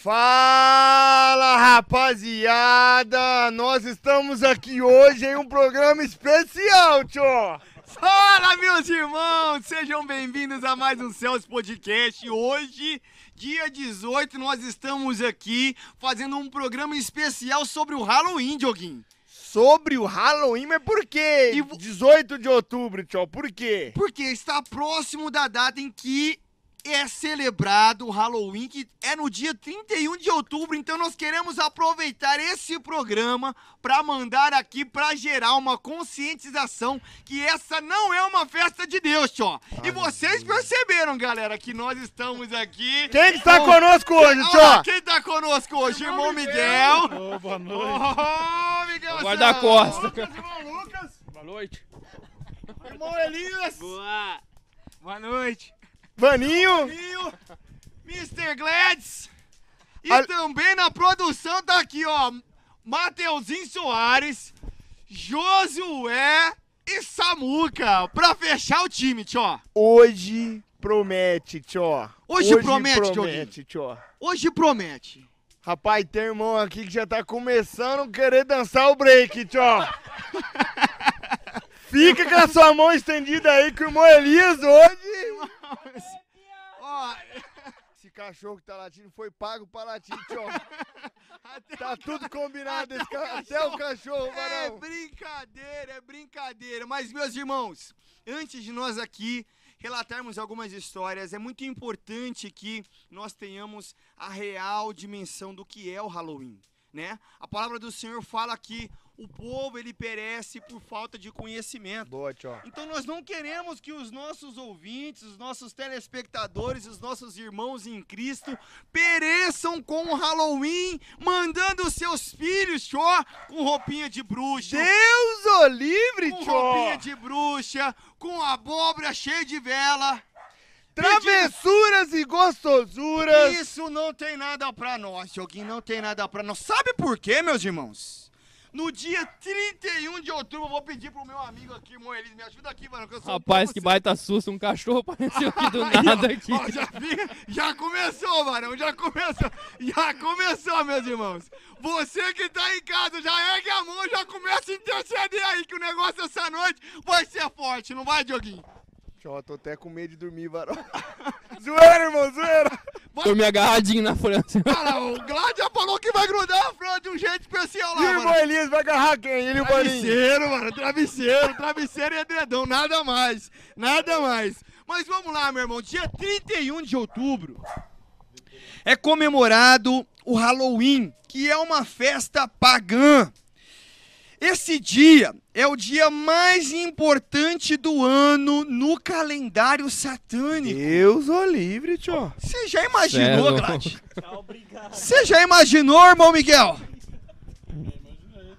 Fala rapaziada, nós estamos aqui hoje em um programa especial, tio. Fala, meus irmãos! Sejam bem-vindos a mais um Céus Podcast. Hoje, dia 18, nós estamos aqui fazendo um programa especial sobre o Halloween, Dioguinho. Sobre o Halloween, mas por quê? E vo- 18 de outubro, tio, por quê? Porque está próximo da data em que é celebrado o Halloween, que é no dia 31 de outubro. Então nós queremos aproveitar esse programa para mandar aqui para gerar uma conscientização que essa não é uma festa de Deus, tio. E vocês perceberam, galera, que nós estamos aqui. Quem que está com- conosco hoje, tio? quem tá conosco hoje? Irmão Miguel. Ô, boa noite. Ô, Miguel. Guarda-costa. Irmão Lucas. Boa noite. Irmão Elias. Boa. Boa noite. Vaninho, Rio, Mr. Gladys. E Al- também na produção tá aqui, ó, Mateuzinho Soares, Josué e Samuca, pra fechar o time, tio. hoje promete, tio. Hoje promete, promete, tio. Hoje promete. Rapaz, tem irmão aqui que já tá começando a querer dançar o break, tio. Fica com a sua mão estendida aí que o irmão Elias hoje... Ó, Esse cachorro que tá latindo foi pago pra latir, tio. Tá tudo combinado, esse ca- até o cachorro, É varão. brincadeira, é brincadeira. Mas, meus irmãos, antes de nós aqui relatarmos algumas histórias, é muito importante que nós tenhamos a real dimensão do que é o Halloween, né? A palavra do Senhor fala que o povo ele perece por falta de conhecimento. Boa, tio. Então nós não queremos que os nossos ouvintes, os nossos telespectadores, os nossos irmãos em Cristo pereçam com o Halloween, mandando seus filhos, ó, com roupinha de bruxa. Deus o livre, com roupinha de bruxa, com abóbora cheia de vela. Travessuras e gostosuras. Isso não tem nada pra nós, Joguinho, não tem nada pra nós. Sabe por quê, meus irmãos? No dia 31 de outubro, eu vou pedir pro meu amigo aqui, irmão Elis, me ajuda aqui, mano, Rapaz, que baita susto, um cachorro apareceu aqui do nada aqui. ó, já, já começou, Varão, já começou. Já começou, meus irmãos. Você que tá em casa, já ergue a mão, já começa a interceder aí, que o negócio essa noite vai ser forte, não vai, Dioguinho? Tio, tô até com medo de dormir, varão. zoeira, irmão, zoeira. Dormi agarradinho na França. Cara, o Glad já falou que vai grudar a Fran de um jeito especial E o lá, irmão mano. Elias vai agarrar quem? Ele e o Vaninho. Travesseiro, mano, travesseiro, travesseiro e edredom, nada mais, nada mais. Mas vamos lá, meu irmão, dia 31 de outubro é comemorado o Halloween, que é uma festa pagã. Esse dia é o dia mais importante do ano no calendário satânico. Deus o livre, tio. Você já imaginou. Glad? Você já imaginou, irmão Miguel?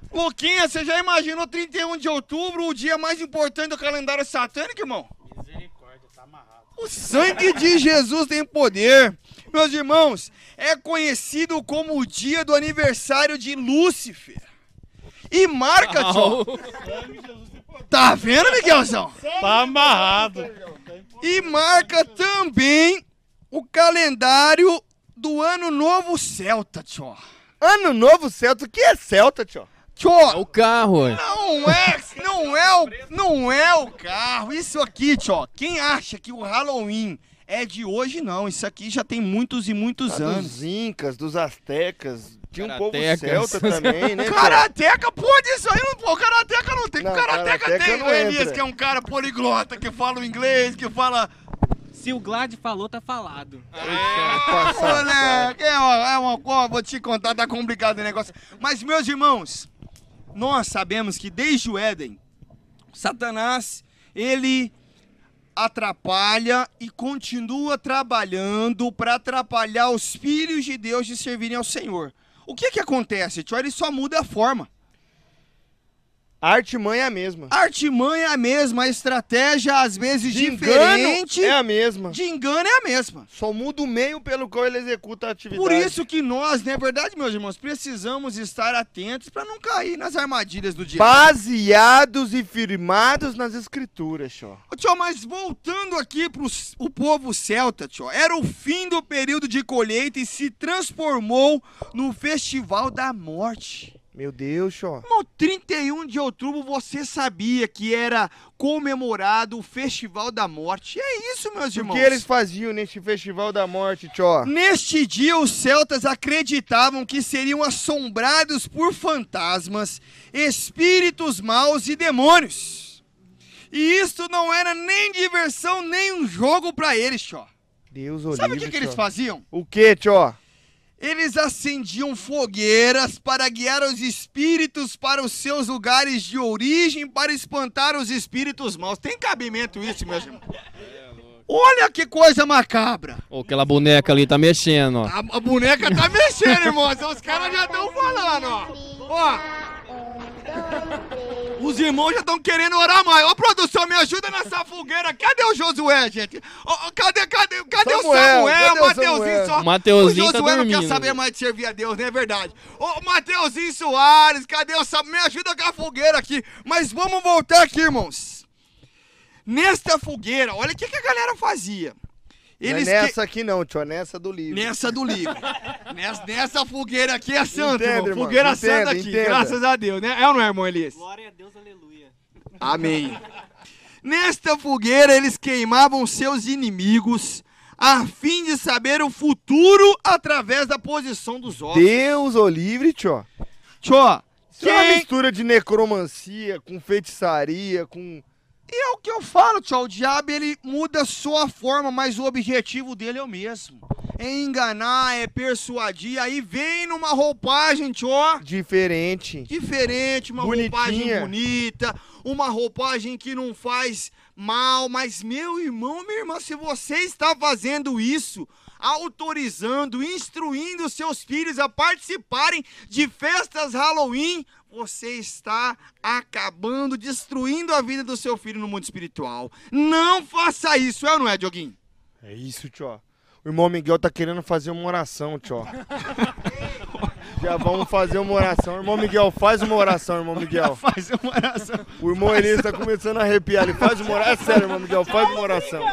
Luquinha, você já imaginou 31 de outubro, o dia mais importante do calendário satânico, irmão? Misericórdia, tá amarrado. O sangue de Jesus tem poder. Meus irmãos, é conhecido como o dia do aniversário de Lúcifer. E marca, tio. Tá vendo, Miguelzão? Tá amarrado. E marca também o calendário do Ano Novo Celta, tio. Ano Novo Celta. O que é Celta, tio? Tio, É o carro. Não é, não é o, não é o carro. Isso aqui, tio. Quem acha que o Halloween é de hoje, não. Isso aqui já tem muitos e muitos Ah, anos. Dos Incas, dos Astecas. Tinha um povo celta também, né? Karateca, pode isso aí, não, pô, Karateca não tem. Não, Karateca, Karateka tem não o Elias, que é um cara poliglota, que fala o inglês, que fala. Se o Glad falou, tá falado. Passado, Moleque, é uma, é uma coisa, vou te contar, tá complicado o negócio. Mas, meus irmãos, nós sabemos que desde o Éden, Satanás, ele atrapalha e continua trabalhando para atrapalhar os filhos de Deus de servirem ao Senhor. O que que acontece, tio? Ele só muda a forma. A artimanha é a mesma. A artimanha é a mesma, a estratégia às vezes De diferente. engano é a mesma. De engano é a mesma. Só muda o meio pelo qual ele executa a atividade. Por isso que nós, não é verdade, meus irmãos, precisamos estar atentos para não cair nas armadilhas do diabo. Baseados e firmados nas escrituras, tio. Ô, Tio, mas voltando aqui pro s- o povo celta, tio, era o fim do período de colheita e se transformou no festival da morte. Meu Deus, tio. No 31 de outubro você sabia que era comemorado o festival da morte. É isso, meus O irmãos. que eles faziam neste festival da morte, tio? Neste dia, os celtas acreditavam que seriam assombrados por fantasmas, espíritos maus e demônios. E isso não era nem diversão, nem um jogo para eles, tio. Deus o Sabe o que, que eles faziam? O que, tio? Eles acendiam fogueiras para guiar os espíritos para os seus lugares de origem, para espantar os espíritos maus. Tem cabimento isso, meus irmãos? Olha que coisa macabra. Ô, aquela boneca ali tá mexendo, ó. A, a boneca tá mexendo, irmão. Os caras já estão falando, ó. Ó. Os irmãos já estão querendo orar mais. Ô, produção, me ajuda nessa fogueira. Cadê o Josué, gente? Ô, ô, cadê, cadê, cadê Samuel, o Samuel? cadê O o Mateuzinho Samuel? só. Mateuzinho o tá Josué não quer saber mais de servir a Deus, não é verdade? Ô, Mateuzinho Soares, cadê o Samuel? Me ajuda com a fogueira aqui. Mas vamos voltar aqui, irmãos. Nesta fogueira, olha o que, que a galera fazia. Não é Eles que- nessa aqui não, tio. É nessa do livro. Nessa do livro. nessa, nessa fogueira aqui é santo, Entende, irmão. irmão? Fogueira Entenda, santa aqui, entenda. graças a Deus, né? É ou não é, irmão Elias? Glória a Deus, aleluia. Amém. Nesta fogueira eles queimavam seus inimigos a fim de saber o futuro através da posição dos ossos. Deus o livre, tio. Tchó, Isso é uma mistura de necromancia com feitiçaria, com... E é o que eu falo, tchau. O diabo ele muda só a forma, mas o objetivo dele é o mesmo. É enganar, é persuadir. Aí vem numa roupagem, tchó. Diferente. diferente, uma Bonitinha. roupagem bonita, uma roupagem que não faz mal, mas meu irmão, minha irmã, se você está fazendo isso, autorizando, instruindo seus filhos a participarem de festas Halloween, você está acabando, destruindo a vida do seu filho no mundo espiritual. Não faça isso, é ou não é, Dioguinho? É isso, tio. O irmão Miguel tá querendo fazer uma oração, tio. Já vamos fazer uma oração. Irmão Miguel, faz uma oração, irmão Miguel. Faz uma oração. O irmão Elias tá começando a arrepiar. Ele faz uma oração. É sério, irmão Miguel, faz uma oração.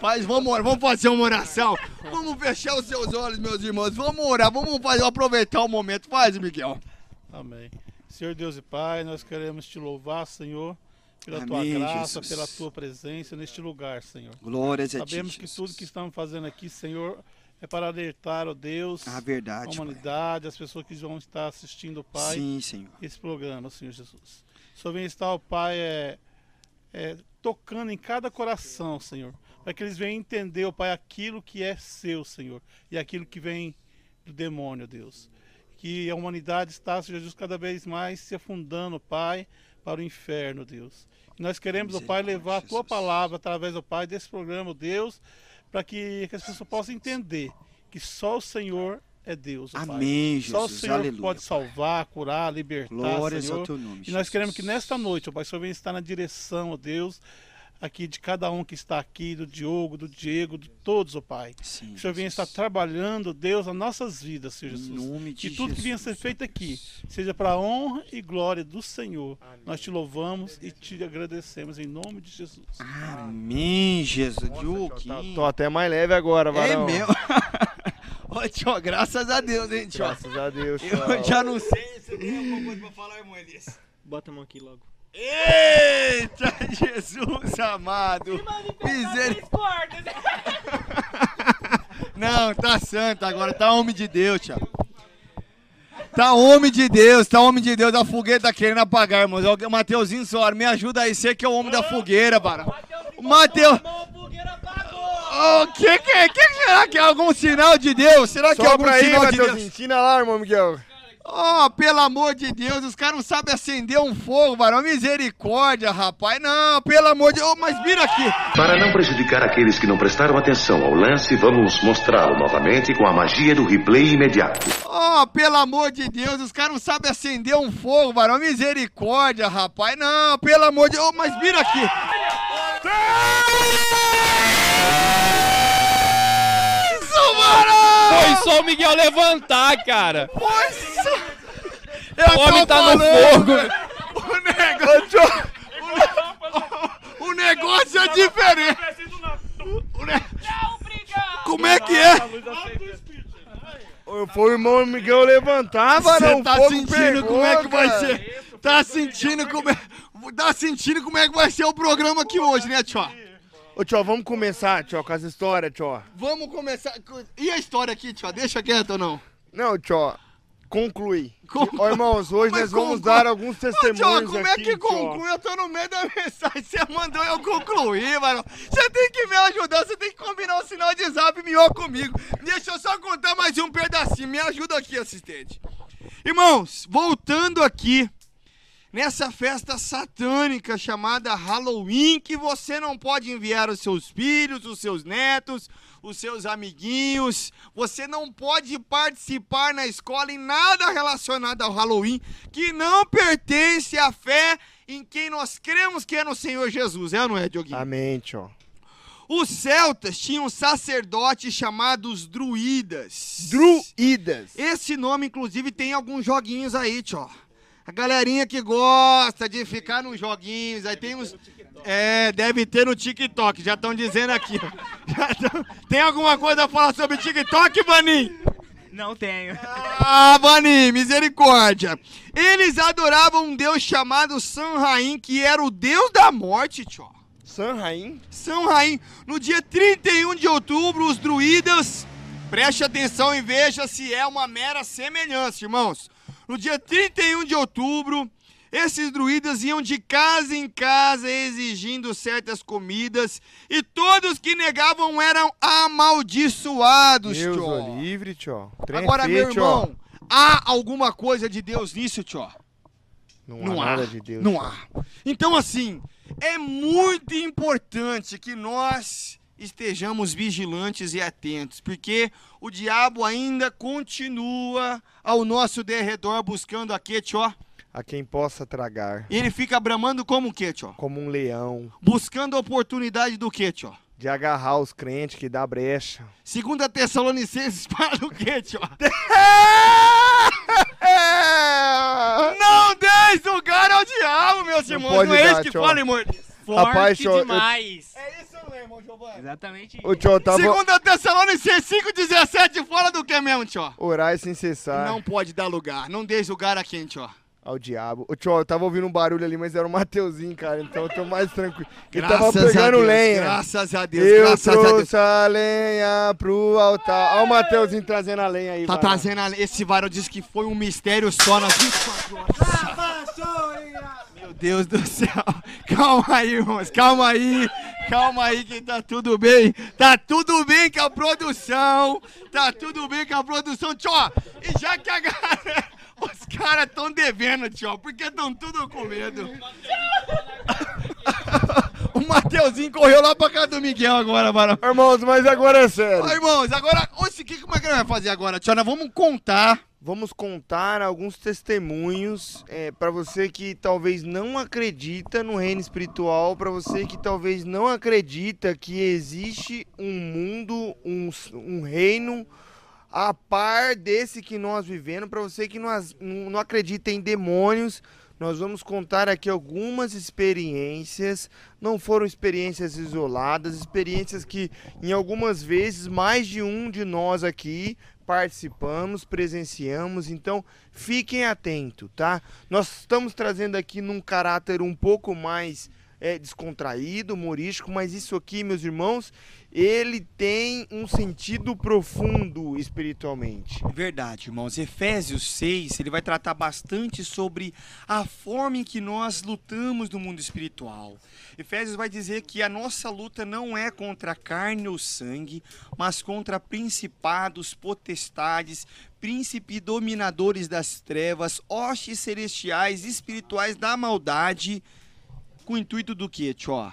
Faz, vamos orar, vamos fazer uma oração. Vamos fechar os seus olhos, meus irmãos. Vamos orar, vamos fazer, aproveitar o momento. Faz, Miguel. Amém. Senhor Deus e Pai, nós queremos te louvar, Senhor, pela Amém, tua graça, Jesus. pela tua presença neste lugar, Senhor. Glórias a Sabemos ti, que Jesus. tudo que estamos fazendo aqui, Senhor, é para alertar, ó Deus, A a verdade, Pai. humanidade, as pessoas que vão estar assistindo, Pai, Sim, Senhor. esse programa, Senhor Jesus. O Senhor vem estar, ó Pai, é, é, tocando em cada coração, Senhor, para que eles venham entender, ó Pai, aquilo que é seu, Senhor, e aquilo que vem do demônio, Deus. Que a humanidade está, Senhor Jesus, cada vez mais se afundando, Pai, para o inferno, Deus. E nós queremos, ó Pai, levar a Tua palavra através, ó Pai, desse programa, Deus, para que, que as pessoas possam entender que só o Senhor é Deus, ó Pai. Amém, Só o Jesus. Senhor Aleluia. pode salvar, curar, libertar, Glórias Senhor. ao teu nome, E nós queremos que Jesus. nesta noite, ó Pai, o Senhor venha estar na direção, ó Deus, aqui de cada um que está aqui, do Diogo, do Diego, de todos, ó Pai. Sim, Que o Senhor venha estar Jesus. trabalhando, Deus, nas nossas vidas, Senhor Em Jesus. nome de Que tudo que venha a ser Jesus, feito aqui seja para a honra e glória do Senhor. Nós te louvamos e te agradecemos em nome de Jesus. Amém, Jesus. Tá, Dioguinho. tô até mais leve agora, É varão. mesmo. Ô, tio, graças a Deus, hein, tio. Graças a Deus, tio. Eu já não sei se tem alguma coisa pra falar, irmão Elias. Bota a mão aqui logo. Eita, Jesus amado. Misericórdia. Não, tá santo agora, tá homem de Deus, tio. Tá homem de Deus, tá homem de Deus. A fogueira tá querendo apagar, irmãos. O Mateuzinho Soares, me ajuda aí, você que é o homem da fogueira, para. O Mateus. O que que? Que que será que é algum sinal de Deus? Será que é algum Sopra aí, sinal de. Deus? Ensina lá, irmão Miguel. Oh, pelo amor de Deus, os caras não sabem acender um fogo, varão. Misericórdia, rapaz. Não, pelo amor de Deus. Oh, mas vira aqui. Para não prejudicar aqueles que não prestaram atenção ao lance, vamos mostrá-lo novamente com a magia do replay imediato. Oh, pelo amor de Deus, os caras não sabem acender um fogo, varão. Misericórdia, rapaz. Não, pelo amor de Deus. Oh, mas vira aqui. Isso, varão! Foi só o Miguel levantar, cara. Poxa! O homem tá no fogo. O negócio, o negócio é diferente. O ne- Como é que é? Foi o irmão Miguel levantar, varão. Você tá sentindo pegou, como é que vai cara. ser? Tá sentindo como é? Tá sentindo como é que vai ser o programa aqui hoje, né, tio? Ô, tio, vamos começar, tio, com as histórias, tio. Vamos começar. com- E a história aqui, tio? Deixa quieto ou não? Não, tio, conclui. Conclui. Ó, irmãos, hoje Mas nós vamos conclui. dar alguns tio, testemunhos como é aqui, que tio. conclui? Eu tô no meio da mensagem, você mandou eu concluir, mano. Você tem que me ajudar, você tem que combinar o sinal de zap melhor comigo. Deixa eu só contar mais um pedacinho, me ajuda aqui, assistente. Irmãos, voltando aqui, nessa festa satânica chamada Halloween, que você não pode enviar os seus filhos, os seus netos, os seus amiguinhos, você não pode participar na escola em nada relacionado ao Halloween que não pertence à fé em quem nós cremos que é no Senhor Jesus, é ou não é, Dioguinho? Amém, tio. Os celtas tinham sacerdotes chamados druidas. Druidas. Esse nome, inclusive, tem alguns joguinhos aí, tio. A galerinha que gosta de ficar nos joguinhos, aí tem uns. É, deve ter no TikTok, já estão dizendo aqui. tão- Tem alguma coisa a falar sobre TikTok, Vanim? Não tenho. Ah, Vanim, misericórdia. Eles adoravam um deus chamado Sanhain, que era o deus da morte, tio. San Raim. São Raim, no dia 31 de outubro, os druidas, preste atenção e veja se é uma mera semelhança, irmãos. No dia 31 de outubro, esses druidas iam de casa em casa exigindo certas comidas e todos que negavam eram amaldiçoados, Deus o livre, tio. Trem Agora, feio, meu irmão, há alguma coisa de Deus nisso, tio? Não, Não há há. nada de Deus. Não tio. há. Então, assim, é muito importante que nós estejamos vigilantes e atentos, porque o diabo ainda continua ao nosso derredor buscando a quê, tio? A quem possa tragar. Ele fica bramando como o quê, tio? Como um leão. Buscando a oportunidade do quê, tio? De agarrar os crentes que dá brecha. Segunda Tessalonicenses fala o quê, tio? Não deis lugar ao diabo, meus Não irmãos. pode Não é isso que fala, irmão. Forte Rapaz, eu- eu- demais. É isso mesmo, irmão Giovanni. Exatamente isso. Ô, tio, eu tava... Segunda Tessalonicenses 5,17 fala do que mesmo, tio? Orar sem cessar Não pode dar lugar. Não deixe lugar a quem, tio? ao diabo. Ô, tio, eu tava ouvindo um barulho ali, mas era o Mateuzinho, cara. Então eu tô mais tranquilo. Ele tava Graças pegando Deus, lenha. Graças a Deus, Eu graças a Deus. trouxe a lenha pro altar. Olha o Mateuzinho trazendo a lenha aí, Tá varão. trazendo a... Esse varão disse que foi um mistério só nas 24 horas. Meu Deus do céu. Calma aí, irmãos. Calma aí. Calma aí que tá tudo bem. Tá tudo bem com a produção. Tá tudo bem com a produção. Tio, e já que a galera... Os caras tão devendo, tio, porque tão tudo com medo. o Mateuzinho correu lá pra casa do Miguel agora, varão. Irmãos, mas agora é sério. Ó, irmãos, agora, o que, como é que nós vamos fazer agora, tio? Nós vamos contar. Vamos contar alguns testemunhos é, para você que talvez não acredita no reino espiritual, para você que talvez não acredita que existe um mundo, um, um reino a par desse que nós vivemos, para você que não, não acredita em demônios. Nós vamos contar aqui algumas experiências, não foram experiências isoladas, experiências que em algumas vezes mais de um de nós aqui participamos, presenciamos, então fiquem atentos, tá? Nós estamos trazendo aqui num caráter um pouco mais é, descontraído, humorístico, mas isso aqui, meus irmãos, ele tem um sentido profundo espiritualmente. Verdade, irmãos. Efésios 6, ele vai tratar bastante sobre a forma em que nós lutamos no mundo espiritual. Efésios vai dizer que a nossa luta não é contra a carne ou sangue, mas contra principados, potestades, príncipes dominadores das trevas, hostes celestiais, espirituais da maldade, com o intuito do que, Tchó?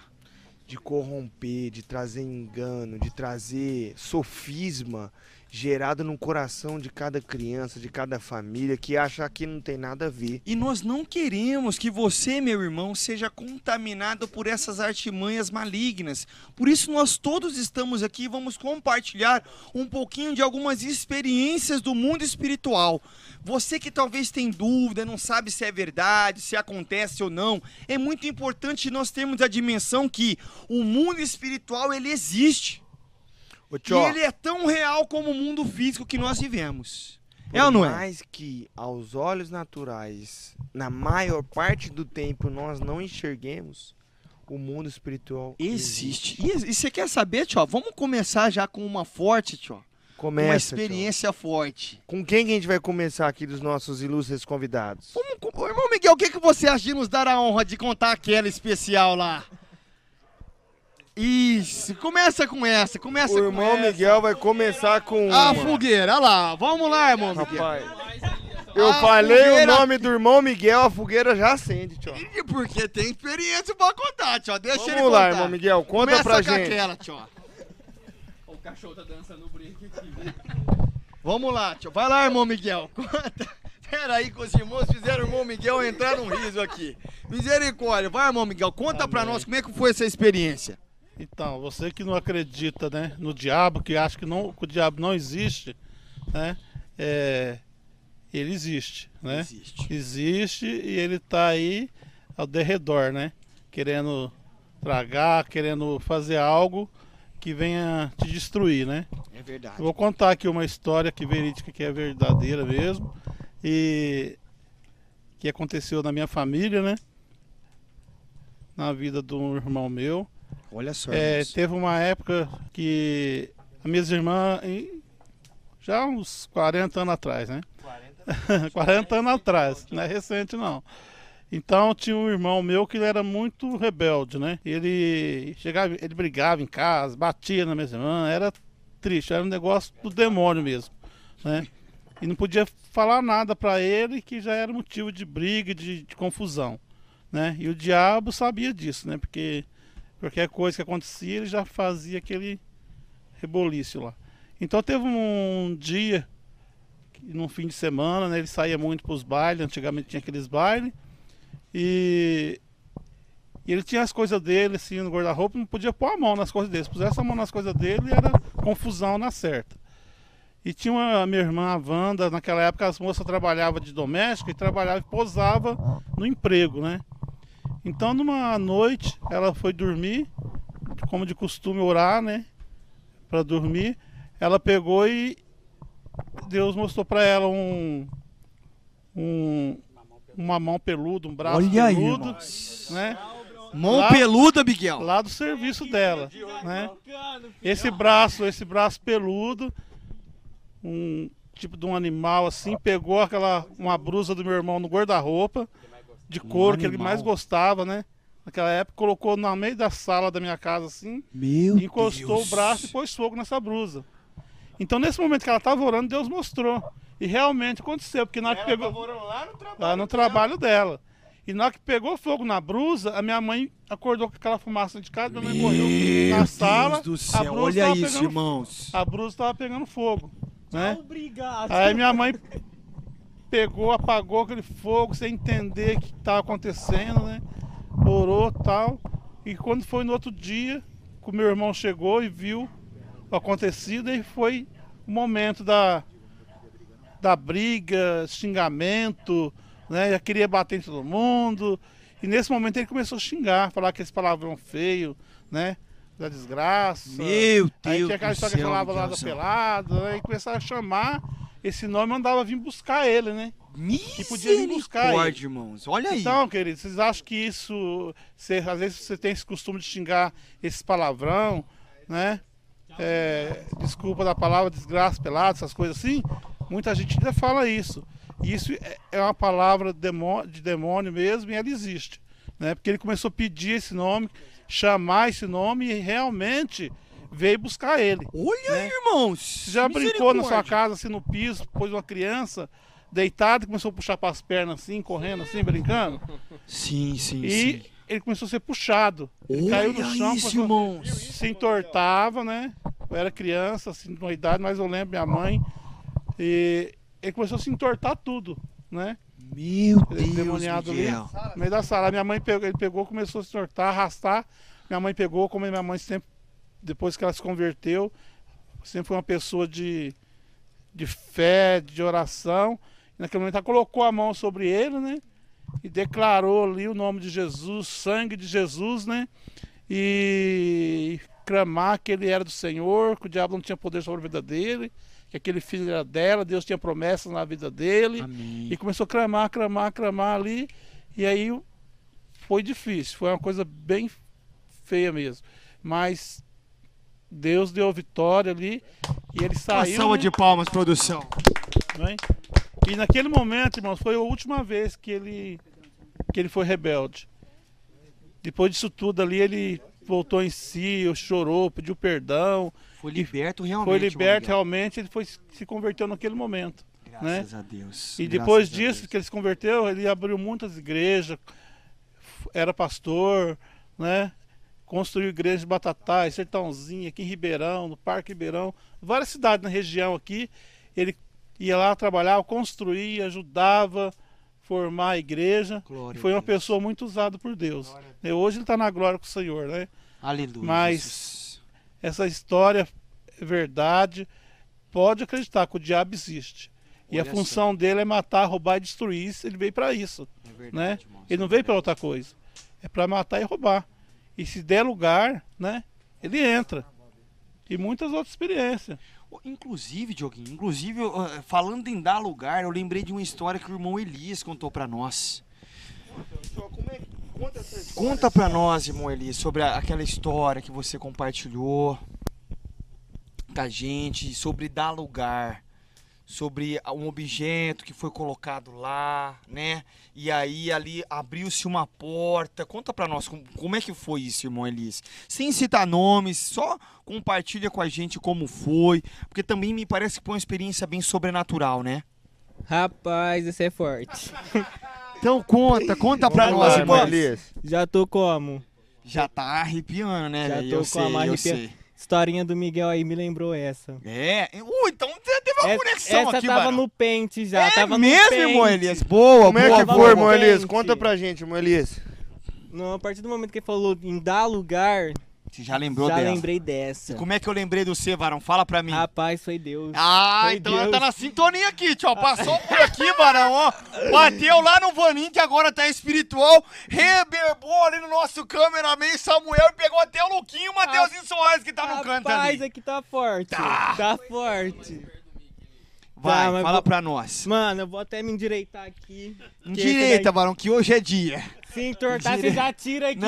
De corromper, de trazer engano, de trazer sofisma gerado no coração de cada criança, de cada família que acha que não tem nada a ver. E nós não queremos que você, meu irmão, seja contaminado por essas artimanhas malignas. Por isso nós todos estamos aqui e vamos compartilhar um pouquinho de algumas experiências do mundo espiritual. Você que talvez tem dúvida, não sabe se é verdade, se acontece ou não, é muito importante nós termos a dimensão que o mundo espiritual ele existe. E ele é tão real como o mundo físico que nós vivemos. por É ou não é? mais que aos olhos naturais, na maior parte do tempo, nós não enxerguemos, o mundo espiritual Existe. E, e você quer saber, tio? Vamos começar já com uma forte, tio. Começa, uma experiência forte. Com quem que a gente vai começar aqui dos nossos ilustres convidados? Vamos, irmão Miguel, o que, que você acha de nos dar a honra de contar aquela especial lá? Isso, começa com essa, começa O com irmão essa. Miguel vai começar com A uma. fogueira, olha lá. Vamos lá, irmão Miguel. Rapaz, eu A falei fogueira- o nome do irmão Miguel, a fogueira já acende, tio. E porque tem experiência pra contar, tio. Deixa ele Vamos lá, contar. irmão Miguel, conta Começa pra com gente. aquela, tio. O cachorro tá dançando o aqui. Vamos lá, tio. Vai lá, irmão Miguel. Conta. Pera aí que os irmãos fizeram o irmão Miguel entrar num riso aqui. Misericórdia. Vai, irmão Miguel. Conta pra Amém. nós como é que foi essa experiência. Então, você que não acredita, né, no diabo, que acha que, não, que o diabo não existe, né, é, ele existe, né? Existe. Existe e ele tá aí ao derredor, né? Querendo tragar, querendo fazer algo que venha te destruir, né? É verdade. Eu vou contar aqui uma história que verídica, que é verdadeira mesmo, e que aconteceu na minha família, né? Na vida de um irmão meu. Olha só. É, teve uma época que as minhas irmãs, em- já uns 40 anos atrás, né? 40 anos atrás, não é recente não. Então tinha um irmão meu que ele era muito rebelde, né? Ele chegava, ele brigava em casa, batia na minha irmã, era triste, era um negócio do demônio mesmo, né? E não podia falar nada pra ele que já era motivo de briga, de, de confusão, né? E o diabo sabia disso, né? Porque qualquer coisa que acontecia, ele já fazia aquele reboliço lá. Então teve um dia, num fim de semana, né, ele saía muito para os bailes, antigamente tinha aqueles bailes, e, e ele tinha as coisas dele assim no guarda-roupa, não podia pôr a mão nas coisas dele. Se pusesse a mão nas coisas dele, era confusão na certa. E tinha uma a minha irmã, a Wanda, naquela época as moças trabalhavam de doméstica e trabalhava e posava no emprego, né? Então numa noite ela foi dormir, como de costume orar, né? Para dormir. Ela pegou e Deus mostrou para ela um um uma mão peluda, um braço Olha aí, peludo, irmãos. né? Mão Lá- peluda, Miguel. Lá do serviço dela, né? Esse braço, esse braço peludo, um tipo de um animal assim, pegou aquela uma brusa do meu irmão no guarda-roupa de couro que ele mais gostava, né? Naquela época colocou no meio da sala da minha casa assim, Meu e encostou Deus. o braço e pôs fogo nessa brusa. Então nesse momento que ela estava orando, Deus mostrou. E realmente aconteceu, porque na hora que pegou lá no trabalho. lá no trabalho dela. E na hora que pegou fogo na brusa, a minha mãe acordou com aquela fumaça de casa, minha mãe correu Meu na sala, Deus do a céu. brusa Olha tava isso, pegando- irmãos. a brusa estava pegando fogo, né? Obrigado. Aí minha mãe pegou, apagou aquele fogo sem entender o que estava acontecendo, né? Orou tal. E quando foi no outro dia, que o meu irmão chegou e viu o acontecido, e foi o momento da, da briga, xingamento, né? Já queria bater em todo mundo. E nesse momento ele começou a xingar, falar aqueles palavrão feio, né? Da desgraça. Meu Aí Deus tinha aquela história que falava lá da pelada, aí começaram a chamar esse nome, mandava vir buscar ele, né? que podia vir buscar ele. Irmãos. Olha aí. Então, queridos, vocês acham que isso. Às vezes você tem esse costume de xingar esse palavrão, né? É, desculpa da palavra, desgraça, pelado, essas coisas assim. Muita gente ainda fala isso. E isso é- é uma palavra de demônio mesmo e ela existe. Né? Porque ele começou a pedir esse nome, chamar esse nome e realmente veio buscar ele. Olha né? aí, irmãos. Você já brincou na sua casa, assim, no piso, pôs uma criança deitada e começou a puxar para as pernas assim, correndo assim, brincando? Sim, sim, E sim. ele começou a ser puxado. Ele caiu no chão, isso, se entortava, né? Eu era criança, assim, de uma idade, mas eu lembro minha mãe. E ele começou a se entortar tudo, né? Meu Ele Deus, demoniado ali. Miguel. No meio da sala. Minha mãe pegou, ele pegou, começou a se entortar, arrastar. Minha mãe pegou, como minha mãe sempre, depois que ela se converteu, sempre foi uma pessoa de, de fé, de oração. Naquele momento ela colocou a mão sobre ele, né? E declarou ali o nome de Jesus, sangue de Jesus, né? E clamar que ele era do Senhor, que o diabo não tinha poder sobre a vida dele, que aquele filho era dela, Deus tinha promessas na vida dele. Amém. E começou a clamar, clamar, clamar ali. E aí foi difícil, foi uma coisa bem feia mesmo. Mas Deus deu vitória ali e ele Uma saiu. salva né? de palmas, produção. né? E naquele momento, irmãos, foi a última vez que ele que ele foi rebelde. Depois disso tudo ali, ele voltou em si, chorou, pediu perdão, Foi liberto realmente. foi liberto realmente, ele foi, se converteu naquele momento. Graças a Deus. E graças depois disso Deus. que ele se converteu, ele abriu muitas igrejas, era pastor, né? Construiu igrejas de Batatais, Sertãozinho, aqui em Ribeirão, no Parque Ribeirão, várias cidades na região aqui. Ele ia lá trabalhar, construía, ajudava formar a igreja. Glória foi uma pessoa muito usada por Deus. E Hoje ele está na glória com o Senhor, né? Aleluia. Mas- Jesus. Essa história é verdade. Pode acreditar que o diabo existe. E a Olha função dele é matar, roubar e destruir. Ele veio para isso. É verdade, né? irmãos, Ele não é veio para outra coisa. É para matar e roubar. E se der lugar, né? Ele entra. E muitas outras experiências. Inclusive, Dioguinho, inclusive, ah, falando em dar lugar, eu lembrei de uma história que o irmão Elias contou pra nós. Conta pra nós, irmão Elias, sobre a- aquela história que você compartilhou com a gente, sobre dar lugar, sobre um objeto que foi colocado lá, né? E aí ali abriu-se uma porta. Conta pra nós como, como é que foi isso, irmão Elias. Sem citar nomes, só compartilha com a gente como foi, porque também me parece que foi uma experiência bem sobrenatural, né? Rapaz, esse é forte. Então conta, conta pra Vamos nós, irmão. Elias. Já tô como? Já tá arrepiando, né? Já tô eu com sei, a arrepiando. Historinha do Miguel aí me lembrou essa. É, uh, então teve uma Essa, conexão essa aqui, tava Barão. no pente já. É tava mesmo, no pente. irmão Elias? Boa, Como é boa, que boa, foi, irmão Elias? Conta pra gente, irmão Elias. Não, a partir do momento que ele falou em dar lugar, Você já lembrou já dela? lembrei dessa. Como é que eu lembrei do você, Varão? Fala pra mim. Rapaz, foi Deus. Ah, Foi então ela Deus. tá na sintonia aqui, tio. Passou por aqui, Barão, ó. Bateu lá no Vaninho, que agora tá espiritual. Reberbou ali no nosso cameraman Samuel e pegou até o Luquinho e o Mateuzinho Soares, que tá no canto Rapaz, ali. aqui tá forte. Tá. Tá forte. Vai, Tá, fala vou- pra nós. Mano, eu vou até me endireitar aqui. que Direita, esse Barão, que hoje é dia. Se entortar, Dire- você já tira aqui. já.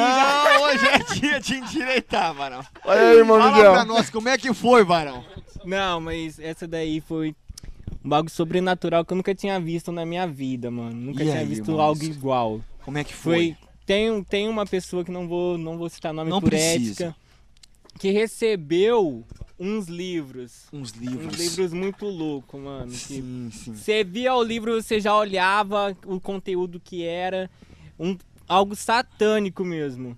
Não, hoje é dia de endireitar, Barão. Olha aí, irmão Fala Miguel. pra nós como é que foi, Barão. Não, mas essa daí foi um bagulho sobrenatural que eu nunca tinha visto na minha vida, mano. Nunca E tinha aí, visto algo igual. Como é que foi? Foi. Tem, um- tem uma pessoa que não vou, não vou citar nome Não por precisa. ética, que recebeu uns livros. Uns livros. Uns livros muito loucos, mano. que Sim, sim. Você via o livro, você já olhava o conteúdo que era, um, algo satânico mesmo.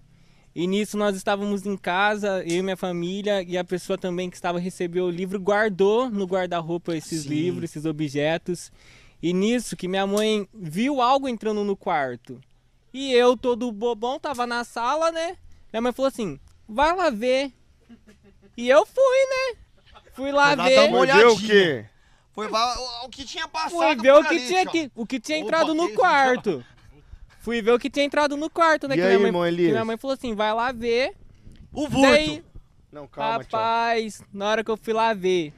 E nisso nós estávamos em casa, eu e minha família, e a pessoa também que estava recebeu o livro guardou no guarda-roupa esses Sim. livros, esses objetos. E nisso que minha mãe viu algo entrando no quarto. E eu, todo bobão, tava na sala, né? Minha mãe falou assim: vai lá ver. E eu fui, né? Fui lá Foi lá ver. uma Foi ver o quê? Foi o- que tinha passado Fui ver o que ali, tinha o que tinha Opa, entrado no que quarto. Fui ver o que tinha entrado no quarto, né? E que aí, minha mãe, irmão que Elias? minha mãe falou assim, vai lá ver. O vulto. Daí, Não, calma, tchau. rapaz, na hora que eu fui lá ver,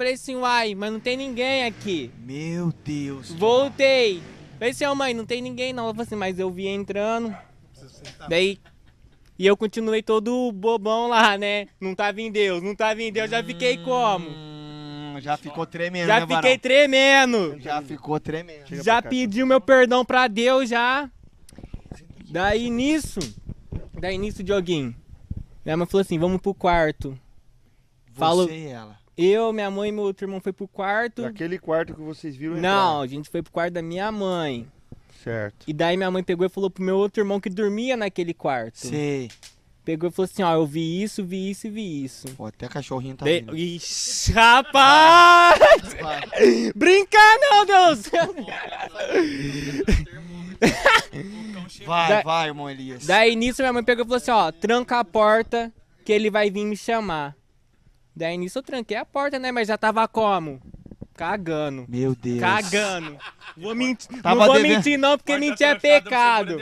Falei assim, uai, mas não tem ninguém aqui. Meu Deus. Voltei. Falei assim, ó mãe, não tem ninguém não. Ela falou assim, mas eu vi entrando. Daí. E eu continuei todo bobão lá, né? Não tava em Deus, não tava em Deus, já fiquei como? Já ficou tremendo, Já né, fiquei Varão? tremendo. Já ficou tremendo. Chega Já pra cá. pedi o meu perdão pra Deus já. Daí nisso, daí nisso, Dioguinho. Minha mãe falou assim: vamos pro quarto. Falou- Você e ela. Eu, minha mãe e meu outro irmão foi pro quarto. Naquele quarto que vocês viram Não, a gente foi pro quarto da minha mãe. entrar. Certo. E daí minha mãe pegou e falou pro meu outro irmão que dormia naquele quarto. Sei. Pegou e falou assim: ó, eu vi isso, vi isso e vi isso. Pô, até cachorrinho tá vindo. Ixi, rapaz! Brincar não, Deus! Vai, Da- vai, irmão Elias. Daí nisso minha mãe pegou e falou assim, ó, tranca a porta que ele vai vir me chamar. Daí nisso eu tranquei a porta, né? Mas já tava como? Cagando. Meu Deus. Cagando. Vou mentir, não vou devendo- mentir não, porque mentir é pecado.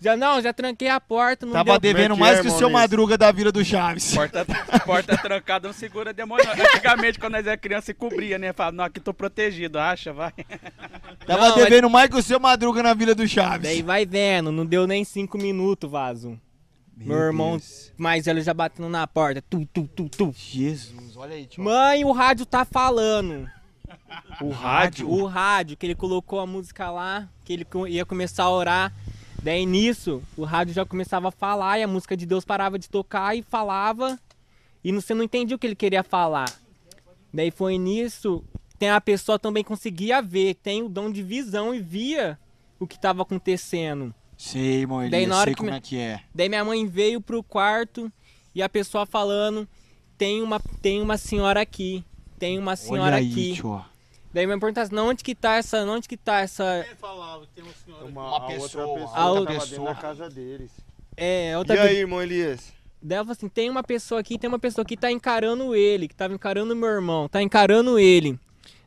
Já não, já tranquei a porta, não Tava deu... devendo Como é que mais é, que o irmão seu? Madruga da Vila do Chaves. Porta, porta trancada não segura demônio. não. Antigamente, quando nós era criança, se cobria, né? Falava, não, aqui tô protegido, acha, vai. Tava Não, devendo mais que o seu Madruga na Vila do Chaves. Daí vai vendo, não deu nem cinco minutos, vaso. Meu, irmão Deus. mais velho já batendo na porta. Tu, tu, tu, tu. Jesus, olha aí, tio. Mãe, o rádio tá falando. O rádio. O rádio, que ele colocou a música lá, que ele co- ia começar a orar. Daí nisso, o rádio já começava a falar e a música de Deus parava de tocar e falava. E você não entendia o que ele queria falar. Daí foi nisso, tem a pessoa também conseguia ver, tem o dom de visão e via o que estava acontecendo. Sei, irmão Elias, Daí na hora sei que como me- é que é. Daí minha mãe veio pro quarto e a pessoa falando: tem uma, tem uma senhora aqui, tem uma senhora aí, aqui. tio. Daí minha mãe pergunta assim, onde que tá essa. Onde que tá essa. Quem falava que tem uma senhora? Uma, Uma a pessoa, outra pessoa a outra pessoa. da casa deles. É, E outra aí, irmão Elias? Daí ela falou assim, tem uma pessoa aqui, tem uma pessoa aqui que tá encarando ele, que tava encarando meu irmão, tá encarando ele.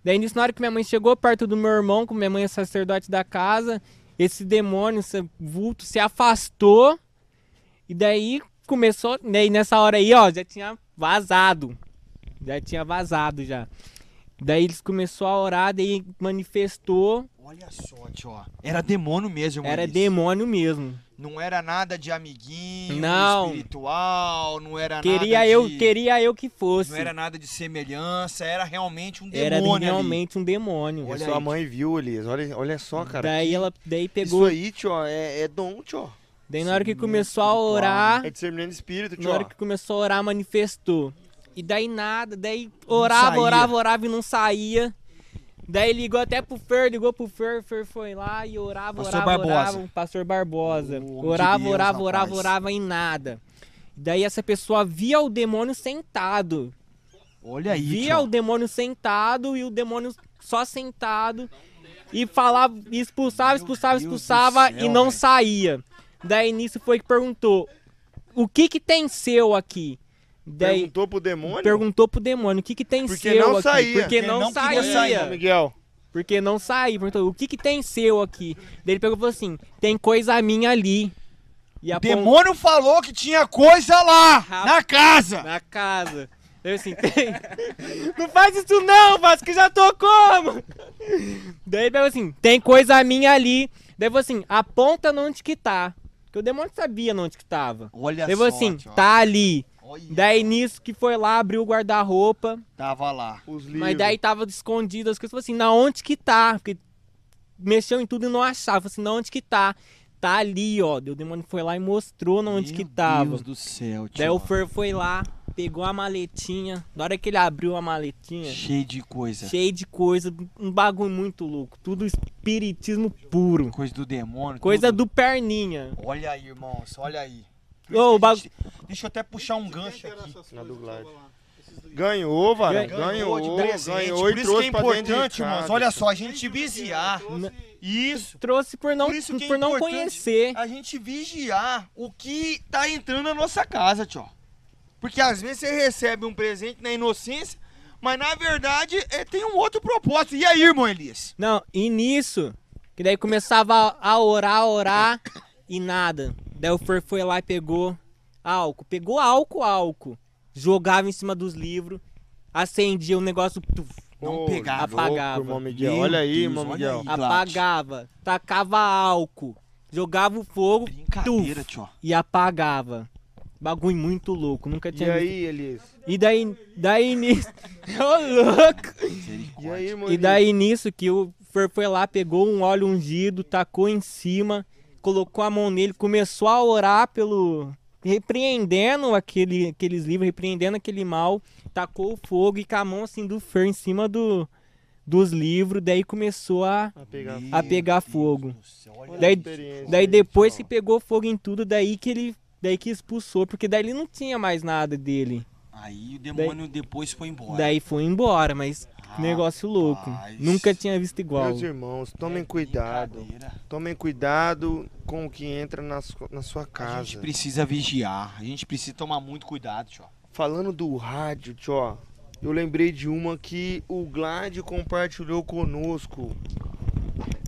Daí nisso, na hora que minha mãe chegou perto do meu irmão, com minha mãe é sacerdote da casa, esse demônio, esse vulto se afastou. E daí começou, daí nessa hora aí, ó, já tinha vazado. Já tinha vazado já. Daí eles começou a orar, daí manifestou, Olha só, tio. Era demônio mesmo, irmão era Elias. demônio mesmo. Não era nada de amiguinho, Não. espiritual, não era Queria nada eu, de... queria eu que fosse. Não era nada de semelhança, era realmente um Era demônio ali. realmente um demônio. Olha sua aí, mãe viu, Elias. Olha, olha só, cara. daí que- ela daí Isso pegou. aí, tio, é, é dom, tio. daí na hora que começou a orar, É discernimento de espírito, tio. na hora que começou a orar, manifestou. E daí nada, daí orava, orava, orava e não saía. Daí ligou até pro Fer, ligou pro Fer, o Fer foi lá e orava, Pastor orava, Barbosa. orava. Pastor Barbosa. O homem de orava, Deus, orava, orava, rapaz. orava e nada. Daí essa pessoa via o demônio sentado. Olha aí, via tio. o demônio sentado e o demônio só sentado e falava, expulsava, expulsava, expulsava céu, e não velho. saía. Daí nisso foi que perguntou: "O que que tem seu aqui?" Daí Perguntou pro demônio? perguntou pro demônio: "O que que tem Porque seu não aqui?" saía. Porque Porque não, não saía. sair, Miguel. Porque não saía. Perguntou: "O que que tem seu aqui?" Daí ele pegou e falou assim: "Tem coisa minha ali." E O apontou demônio falou que tinha coisa lá, Rap- na casa. na casa. Daí assim, tem... não faz isso não, Vasco, que já tô como? Daí ele pegou assim, tem coisa minha ali. Daí eu falei assim, aponta onde que tá. Porque o demônio sabia onde que tava. Olha Daí só, falei assim, tá ali. Olha, Daí nisso que foi lá, abriu o guarda-roupa. tava lá. Os livros. Mas daí tava escondido as coisas. Falei assim, na onde que tá? Porque mexeu em tudo e não achava. Falei assim, na onde que tá? Tá ali, ó. Daí o demônio foi lá e mostrou na onde Meu que tava. Deus do céu, tio. Daí o Fer foi lá, pegou a maletinha. Na hora que ele abriu a maletinha, Cheio de coisa. cheio de coisa, um bagulho muito louco. Tudo espiritismo puro. Coisa do demônio. Coisa tudo. do perninha. Olha aí, irmãos, olha aí. Ô, o bagu- Deixa eu até puxar um gancho aqui. Na dublagem. Ganhou, Varão. Ganhou. Ganhou, de presente. ganhou Por e isso que trouxe é pra dentro de importante, irmãos. casa. Olha só, a gente vigiar. Isso. Trouxe por não, Por isso que é por não importante conhecer. A gente vigiar o que tá entrando na nossa casa, tio. Porque às vezes você recebe um presente na inocência, mas na verdade é, tem um outro propósito. E aí, irmão Elias? Não, e nisso, que daí começava a orar, a orar e nada. Daí o Fer foi lá e pegou álcool. Pegou álcool, álcool. Jogava em cima dos livros acendia o negócio, tuf, Não Ô, pegava. louco, Apagava. irmão Miguel. Olha aí, Deus, olha Miguel. aí. Apagava, tacava álcool, jogava o fogo Brincadeira, tio. e apagava. Bagulho muito louco, nunca E tinha visto. aí, Elias? E daí, daí nisso. Ô louco! E aí, E daí nisso que o Fer foi lá, pegou um óleo ungido, tacou em cima, colocou a mão nele, começou a orar pelo. repreendendo aquele, aqueles livros, repreendendo aquele mal, tacou o fogo e com a mão assim do Fer em cima do, dos livros, daí começou a, A pegar a pegar fogo. Olha a Daí, daí aí, depois que pegou fogo em tudo, daí que ele. Daí que expulsou, porque daí ele não tinha mais nada dele. Aí o demônio depois foi embora. Daí foi embora, mas negócio louco. Nunca tinha visto igual. Meus irmãos, tomem cuidado. Brincadeira. Tomem cuidado com o que entra na, su- na sua A casa. gente precisa vigiar. A gente precisa tomar muito cuidado, tio. Falando do rádio, tio, eu lembrei de uma que o Glad compartilhou conosco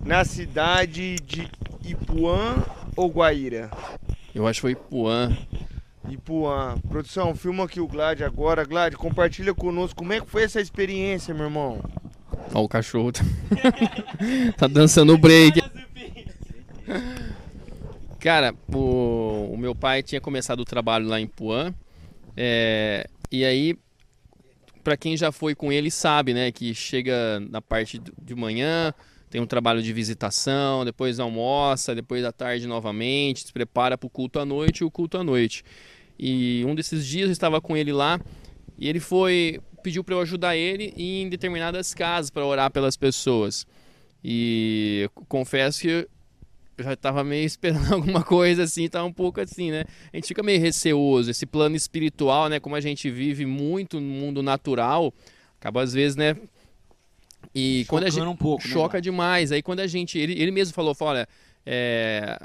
na cidade de Ipuã ou Guaíra? Eu acho que foi Ipuã. Ipuã. Produção, filma aqui o Glad agora. Glad, compartilha conosco como é que foi essa experiência, meu irmão. Ó, o cachorro tá, tá dançando o break. Cara, o, o meu pai tinha começado o trabalho lá em Puan. é, e aí, pra quem já foi com ele, sabe, né? Que chega na parte de manhã, tem um trabalho de visitação, depois almoça, depois da tarde novamente, se prepara pro culto à noite e o culto à noite. E um desses dias eu estava com ele lá e ele foi pediu para eu ajudar ele em determinadas casas para orar pelas pessoas. E confesso que eu já estava meio esperando alguma coisa assim, tá um pouco assim, né? A gente fica meio receoso, esse plano espiritual, né, como a gente vive muito no mundo natural, acaba às vezes, né, e quando a gente Chocando um pouco, né, choca Vlad? demais. Aí quando a gente, ele, ele mesmo falou, falou, olha, é,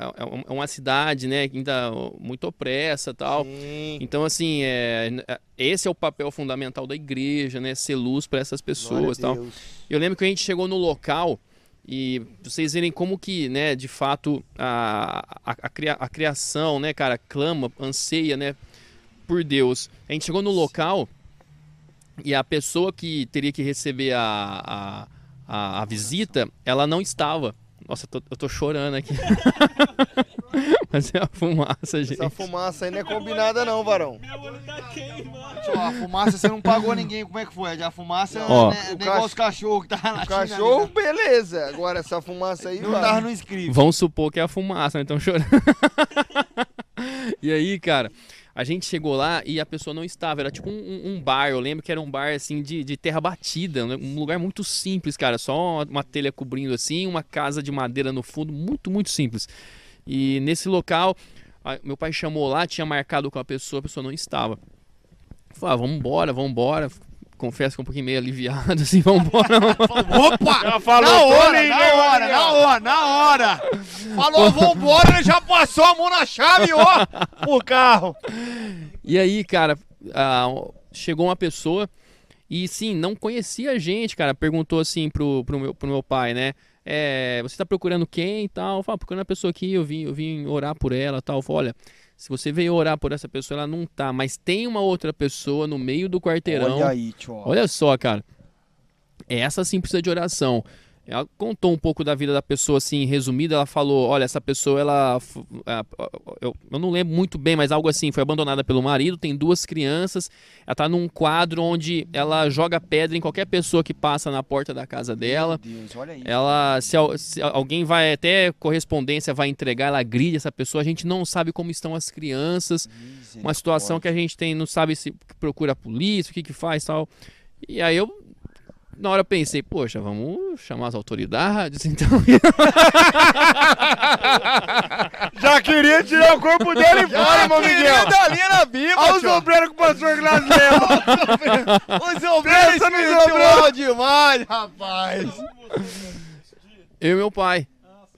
é uma cidade, né, ainda muito opressa, tal. Sim. Então, assim, é, esse é o papel fundamental da igreja, né? Ser luz para essas pessoas tal. Deus. Eu lembro que a gente chegou no local e vocês verem como que, né, de fato, a, a, a, cria- a criação, né, cara, clama, anseia, né, por Deus. A gente chegou no local e a pessoa que teria que receber a, a, a, a visita, ela não estava. Nossa, eu tô, eu tô chorando aqui. Mas é a fumaça, gente. Essa fumaça aí não é combinada não, varão. Tio, a fumaça você não pagou ninguém. Como é que foi? A fumaça Ó. é O negócio cach- cachorro que tava na O cachorro, beleza. Agora essa fumaça aí, Não vai. tava no script. Vamos supor que é a fumaça, né? Então chorando. e aí, cara, a gente chegou lá e a pessoa não estava. Era tipo um, um bar. Eu lembro que era um bar assim de, de terra batida. né? Um lugar muito simples, cara. Só uma telha cobrindo assim, uma casa de madeira no fundo. Muito, muito simples. E nesse local, a- meu pai chamou lá, tinha marcado com a pessoa, a pessoa não estava. Falei, ah, vamos embora, vamos embora. Confesso que um pouquinho meio aliviado, assim, vamos embora. Opa! Já falou na hora, na hora, na hora, na hora! Falou, vambora, ele já passou a mão na chave, ó! O carro! E aí, cara, ah, chegou uma pessoa e sim, não conhecia a gente, cara. Perguntou assim pro, pro, meu, pro meu pai, né? É, você tá procurando quem e tal? Fala, procurando a pessoa aqui, eu vim, eu vim orar por ela e tal. Falei, olha, se você veio orar por essa pessoa, ela não tá, mas tem uma outra pessoa no meio do quarteirão. aí, tio. Olha só, cara. Essa sim precisa de oração. Ela contou um pouco da vida da pessoa, assim, resumida. Ela falou: Olha, essa pessoa, ela. ah, Eu, eu não lembro muito bem, mas algo assim. Foi abandonada pelo marido, tem duas crianças. Ela tá num quadro onde ela joga pedra em qualquer pessoa que passa na porta da casa dela. Meu Deus, olha aí. Ela, se, se alguém vai até correspondência, vai entregar, ela gride essa pessoa. A gente não sabe como estão as crianças uma situação que a gente tem, não sabe se procura a polícia, o que que faz tal. E aí eu, na hora eu pensei, poxa, vamos chamar as autoridades, então. Já queria tirar o corpo dele fora, irmão Miguel. dali na Bíblia, Olha o sombreiro que o pastor Glass leva. O sombreiro Pensa no espiritual demais, rapaz! eu e meu pai.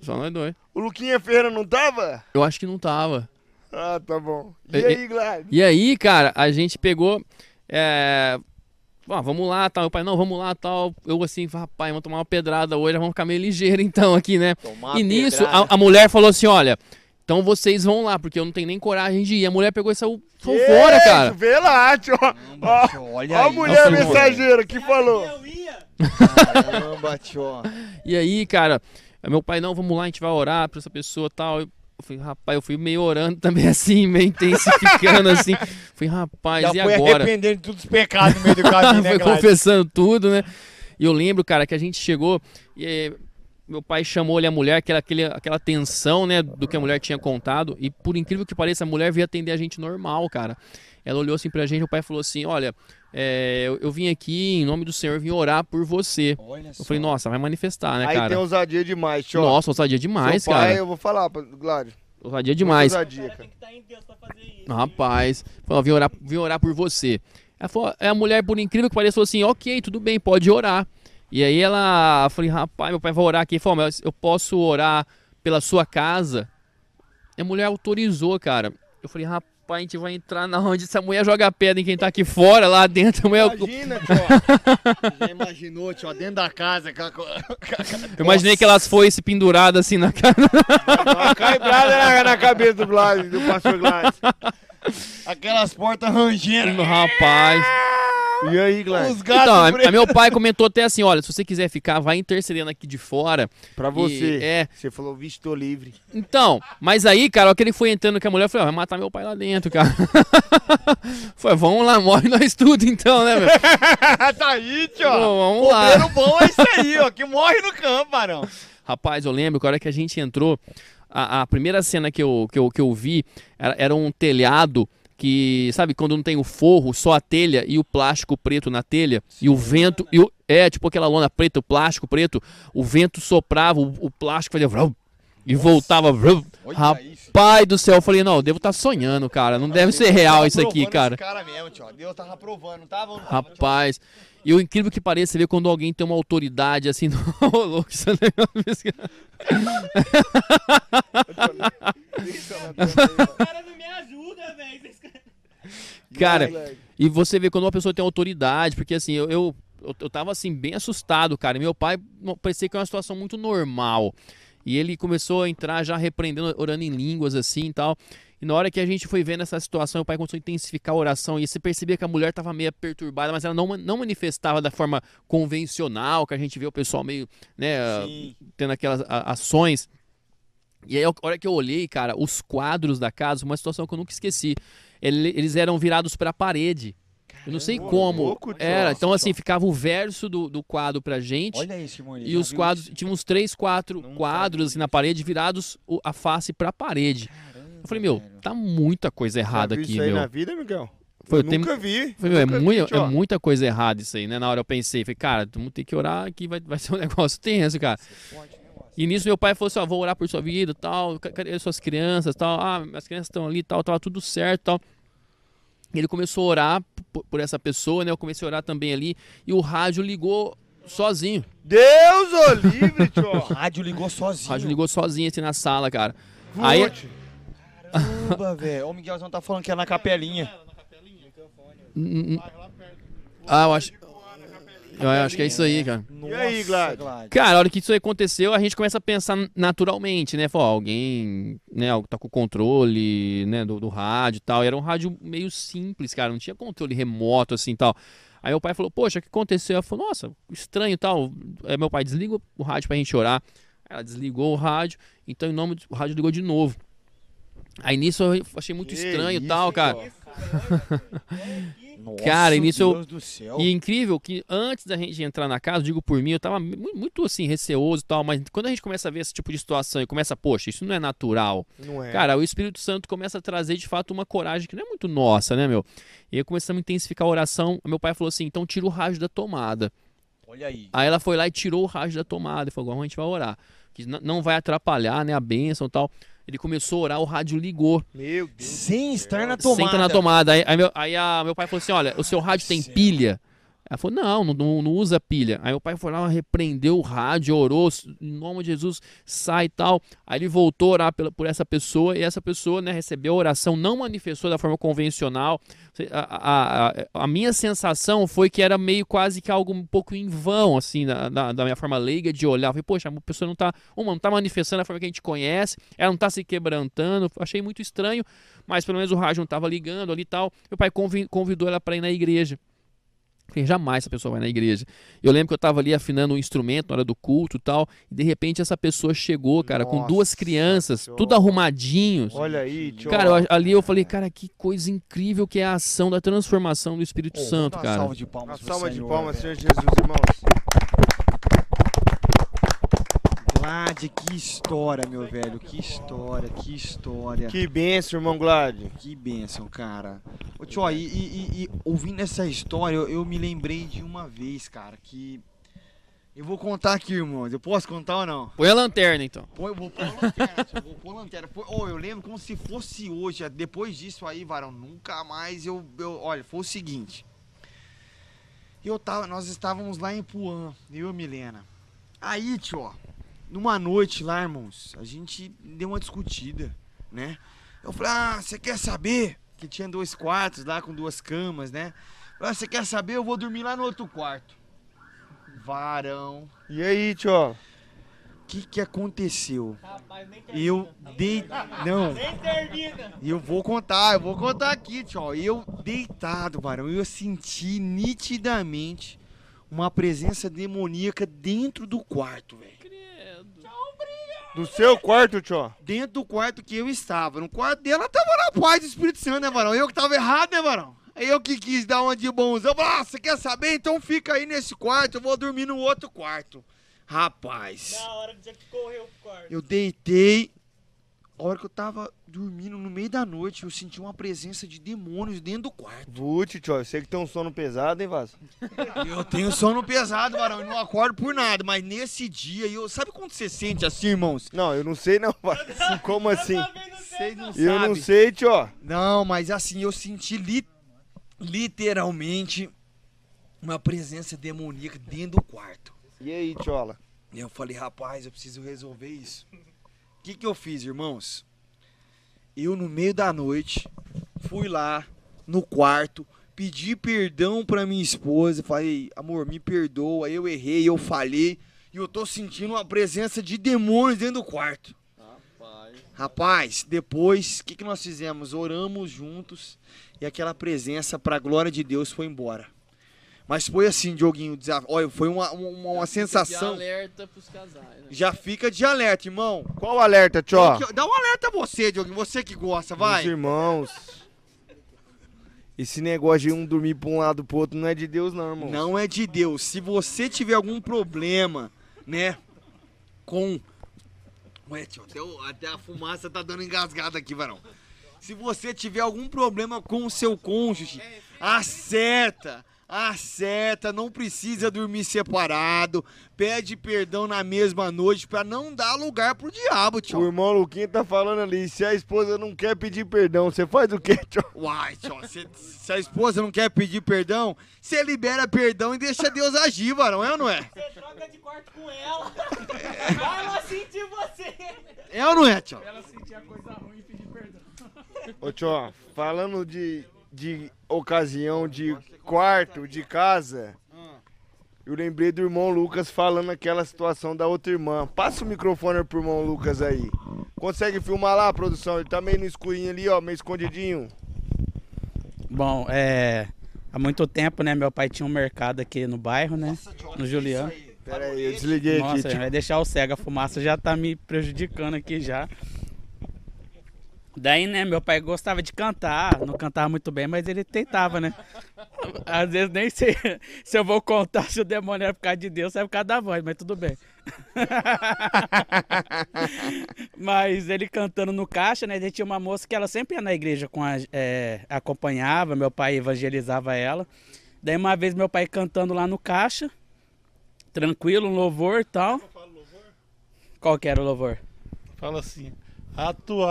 Só nós dois. O Luquinha Ferreira não tava? Eu acho que não tava. Ah, tá bom. E E- aí, Glad? E aí, cara, a gente pegou. É... ah, vamos lá, tal. Meu pai, não, vamos lá, tal. Eu assim, rapaz, vamos tomar uma pedrada hoje, vamos ficar meio ligeiro então aqui, né? e nisso, a, a mulher falou assim: olha, então vocês vão lá, porque eu não tenho nem coragem de ir. A mulher pegou e saiu Foi fora, cara. Vê lá, tio. Ó, Olha ó a mulher Nossa, mensageira que falou. Eu ia. Caramba, tio. E aí, cara, meu pai, não, vamos lá, a gente vai orar pra essa pessoa e tal. Eu falei, rapaz, eu fui meio orando também assim, meio intensificando assim. Falei, rapaz, Já e foi agora? arrependendo de todos os pecados no meio do caminho, né, foi confessando tudo, né? E eu lembro, cara, que a gente chegou e eh, meu pai chamou ali a mulher, aquela, aquele, aquela tensão, né, do que a mulher tinha contado. E por incrível que pareça, a mulher veio atender a gente normal, cara. Ela olhou assim pra gente, meu pai falou assim: Olha, eh, eu, eu vim aqui em nome do Senhor, vim orar por você. Eu falei, nossa, vai manifestar, né, Aí cara? tem ousadia demais, tio. Nossa, ousadia demais, Seu pai, cara. eu vou falar, Gládio. Ousadia demais. Ousadia, cara. Tem que estar em Deus pra fazer isso. Rapaz, falou, vim orar, vim orar por você. Ela falou, é a mulher, por incrível que pareça, falou assim, ok, tudo bem, pode orar. E aí ela, eu falei, rapaz, meu pai vai orar aqui. Ele falou, mas eu posso orar pela sua casa? E a mulher autorizou, cara. Eu falei, rapaz, a gente vai entrar na onde essa mulher joga pedra em quem tá aqui fora, lá dentro. Mulher, Imagina, tio. Já imaginou, tio, dentro da casa. com a- com a- eu imaginei que elas fossem penduradas assim na cara. Caibrada na, na cabeça do Gládio, do pastor Gládio. Aquelas portas rangendo. Rapaz. E aí, Gládio? Os gatos Então, a meu pai comentou até assim, olha, se você quiser ficar, vai intercedendo aqui de fora. Pra você. E- é, Você falou, vixe, tô livre. Então, mas aí, cara, ó, que ele foi entrando com a mulher, eu falei, ó, vai matar meu pai lá dentro, cara. foi, vamos lá, morre nós tudo então, né, meu? tá aí, tio. Pô, vamos lá. Bombeiro bom é isso aí, ó. Que morre no campo, Barão. Rapaz, eu lembro que a hora que a gente entrou, a, a primeira cena que eu, que eu, que eu vi era, era um telhado que, sabe, quando não tem o forro, só a telha e o plástico preto na telha, e o vento, e o, é, tipo aquela lona preta, o plástico preto, o vento soprava, o, o plástico fazia vrum, e voltava vrum. Rapaz do céu, eu falei, não, eu devo estar sonhando, cara, não deve ser real isso aqui, cara. Cara mesmo, tio. Deus tava aprovando, não tava? Não tava, tio? E o incrível que pareça, você vê quando alguém tem uma autoridade assim, não, Ô, louco, isso é. Os caras não me ajudam, velho. Cara, e você vê quando uma pessoa tem autoridade, porque assim, eu, eu, eu, eu tava assim, bem assustado, cara. E meu pai parecia que era uma situação muito normal. E ele começou a entrar já repreendendo, orando em línguas assim e tal. E na hora que a gente foi vendo essa situação, o pai começou a intensificar a oração. E você percebia que a mulher tava meio perturbada, mas ela não, não manifestava da forma convencional, que a gente vê o pessoal meio, né, Sim. tendo aquelas a- ações. E aí, a hora que eu olhei, cara, os quadros da casa, uma situação que eu nunca esqueci. Ele- eles eram virados pra parede. Eu não sei como. louco. Era. Então, assim, ficava o verso do, do quadro pra gente. Olha isso, Simone. E os quadros, isso? tinha uns três, quatro Não quadros assim, na parede virados a face pra parede. Caramba, Eu falei, meu, velho. tá muita coisa errada aqui, isso aí meu. na vida, Miguel? Foi, eu eu tenho- nunca vi. Falei, meu, é, nunca vi, mui- tio. é muita coisa errada isso aí, né? Na hora eu pensei, falei, cara, vamos ter que orar que vai, vai ser um negócio tenso, cara. E nisso meu pai falou assim, ó, vou orar por sua vida, tal, ca- cadê suas crianças, tal, ah, as crianças estão ali, tal, tava tudo certo, tal. E ele começou a orar por, por essa pessoa, né? Eu comecei a orar também ali e o rádio ligou sozinho. Deus o livre, tio. O rádio ligou O sozinho. rádio ligou sozinho assim na sala, cara. Aí. Caramba, velho. Ô, Miguelzão tá falando que é na capelinha. Ah, eu acho. Eu acho que é isso aí, cara. E aí, Glad? Cara, a hora que isso aí aconteceu, a gente começa a pensar naturalmente, né? Falou, ó, alguém, né, tá com o controle, né, do, do rádio e tal. E era um rádio meio simples, cara, não tinha controle remoto assim e tal. Aí o pai falou, poxa, o que aconteceu? Eu falei, nossa, estranho e tal. Aí meu pai desliga o rádio pra gente orar. Ela desligou o rádio, então em nome do o rádio ligou de novo. Aí nisso eu achei muito Que estranho e tal, cara. Nossa, Cara, e nisso eu- do céu. E é incrível que antes da gente entrar na casa, digo por mim, eu tava mu- muito assim, receoso e tal, mas quando a gente começa a ver esse tipo de situação e começa, poxa, isso não é natural. Não é. Cara, o Espírito Santo começa a trazer de fato uma coragem que não é muito nossa, né, meu? E aí começamos a intensificar a oração. Meu pai falou assim: então tira o rádio da tomada. Olha aí. Aí ela foi lá e tirou o rádio da tomada e falou: agora a gente vai orar. Que não vai atrapalhar, né, a bênção e tal. Ele começou a orar, o rádio ligou. Meu Deus. Sem estar na tomada. Senta na tomada. Aí, aí meu, aí a- meu pai falou assim: olha, o seu rádio tem céu. pilha. Ela falou, não, não, não, usa pilha. Aí o pai foi lá, repreendeu o rádio, orou, em nome de Jesus, sai e tal. Aí ele voltou a orar pela, por essa pessoa e essa pessoa né, recebeu a oração, não manifestou da forma convencional. A, a, a, minha sensação foi que era meio quase que algo um pouco em vão, assim, da, da, da minha forma leiga de olhar. Eu falei, poxa, a pessoa não tá, uma, não tá manifestando da forma que a gente conhece, ela não tá se quebrantando. Achei muito estranho, mas pelo menos o rádio não tava ligando ali e tal. Meu pai convi- convidou ela para ir na igreja. Falei, jamais essa pessoa vai na igreja. Eu lembro que eu tava ali afinando um instrumento na hora do culto e tal, e de repente essa pessoa chegou, cara, com duas Nossa crianças, tudo arrumadinhos. Olha aí, tio. Cara, eu- ali eu falei, cara, que coisa incrível que é a ação da transformação do Espírito Santo, Uma cara. salva de Uma palmas pro salva de Senhor, palmas, velho. Senhor Jesus, irmãos. Glad, que história, meu velho. Que história, que história. Que benção, irmão Glad. Que bênção, cara. Ô, tio, e, e- e- e ouvindo essa história, eu, eu me lembrei de uma vez, cara, que. Eu vou contar aqui, irmãos. Eu posso contar ou não? Põe a lanterna, então. Pô, eu vou pôr lanterna, tio, vou pôr lanterna. Foi- ô, eu lembro como se fosse hoje. Depois disso aí, varão, nunca mais eu. eu olha, foi o seguinte. Eu tava, nós estávamos lá em Puan, eu e a Milena. Aí, tio, ó, numa noite lá, irmãos, a gente deu uma discutida, né? Eu falei, ah, você quer saber? Que tinha dois quartos lá com duas camas, né? Ah, você quer saber? Eu vou dormir lá no outro quarto. Varão. E aí, tio? O que que aconteceu? Eu dei. Não. E eu vou contar, eu vou contar aqui, tio. Eu deitado, varão, eu senti nitidamente uma presença demoníaca dentro do quarto, velho. Do seu quarto, tio? Dentro do quarto que eu estava. No quarto dela tava na paz do Espírito Santo, né, varão? Eu que tava errado, né, varão? Eu que quis dar uma de bonzão. Eu falei, ah, você quer saber? Então fica aí nesse quarto, eu vou dormir no outro quarto. Rapaz. hora que você correu pro quarto. Eu deitei. A hora que eu tava dormindo no meio da noite, eu senti uma presença de demônios dentro do quarto. Vute, tio. Eu sei que tem um sono pesado, hein, Vaso? Eu tenho sono pesado, varão, eu não acordo por nada, mas nesse dia, eu sabe quando você sente assim, irmãos? Não, eu não sei não, Vaso. Como assim? Vocês não Eu não sabem. sei, tio. Não, mas assim, eu senti li- literalmente uma presença demoníaca dentro do quarto. E aí, tiola? E eu falei, rapaz, eu preciso resolver isso. O que, que eu fiz, irmãos? Eu, no meio da noite, fui lá no quarto, pedi perdão pra minha esposa. Falei, amor, me perdoa, eu errei, eu falhei. E eu tô sentindo uma presença de demônios dentro do quarto. Rapaz, depois, o que, que nós fizemos? Oramos juntos e aquela presença, pra glória de Deus, foi embora. Mas foi assim, Dioguinho, olha, foi uma, uma, uma sensação. alerta pros casais, né? Já fica de alerta, irmão. Qual o alerta, tio? Que- Dá um alerta a você, Diogo. Você que gosta, Meus vai. irmãos. Esse negócio de um dormir pra um lado pro outro não é de Deus, não, irmão. Não é de Deus. Se você tiver algum problema, né, com... Ué, tio, até, o- até a fumaça tá dando engasgada aqui, varão. Se você tiver algum problema com o seu cônjuge, acerta, acerta, não precisa dormir separado, pede perdão na mesma noite pra não dar lugar pro diabo, O tio. irmão Luquinha tá falando ali, se a esposa não quer pedir perdão, você faz o quê, tio? Uai, tio, se, se a esposa não quer pedir perdão, você libera perdão e deixa Deus agir, varão, é ou não é? Você troca de quarto com ela. Vai ela sentir você. É ou não é, tio? Ela sentia coisa ruim e pedir perdão. Ô, tio, falando de, de ocasião de quarto, de casa, eu lembrei do irmão Lucas falando aquela situação da outra irmã. Passa o microfone pro irmão Lucas aí. Consegue filmar lá, produção? Ele tá meio no escurinho ali, ó, meio escondidinho. Bom, é. Há muito tempo, né? Meu pai tinha um mercado aqui no bairro, né? No Juliano. Pera aí, eu desliguei Nossa, aqui, tio. vai deixar o cego, a fumaça já tá me prejudicando aqui já. Daí, né, meu pai gostava de cantar, não cantava muito bem, mas ele tentava, né? Às vezes nem sei se eu vou contar se o demônio era por causa de Deus, é por causa da voz, mas tudo bem. mas ele cantando no caixa, né? Daí tinha uma moça que ela sempre ia na igreja com a, é, acompanhava, meu pai evangelizava ela. Daí uma vez meu pai cantando lá no caixa, tranquilo, um louvor e tal. Qual que era o louvor? Fala assim: A tua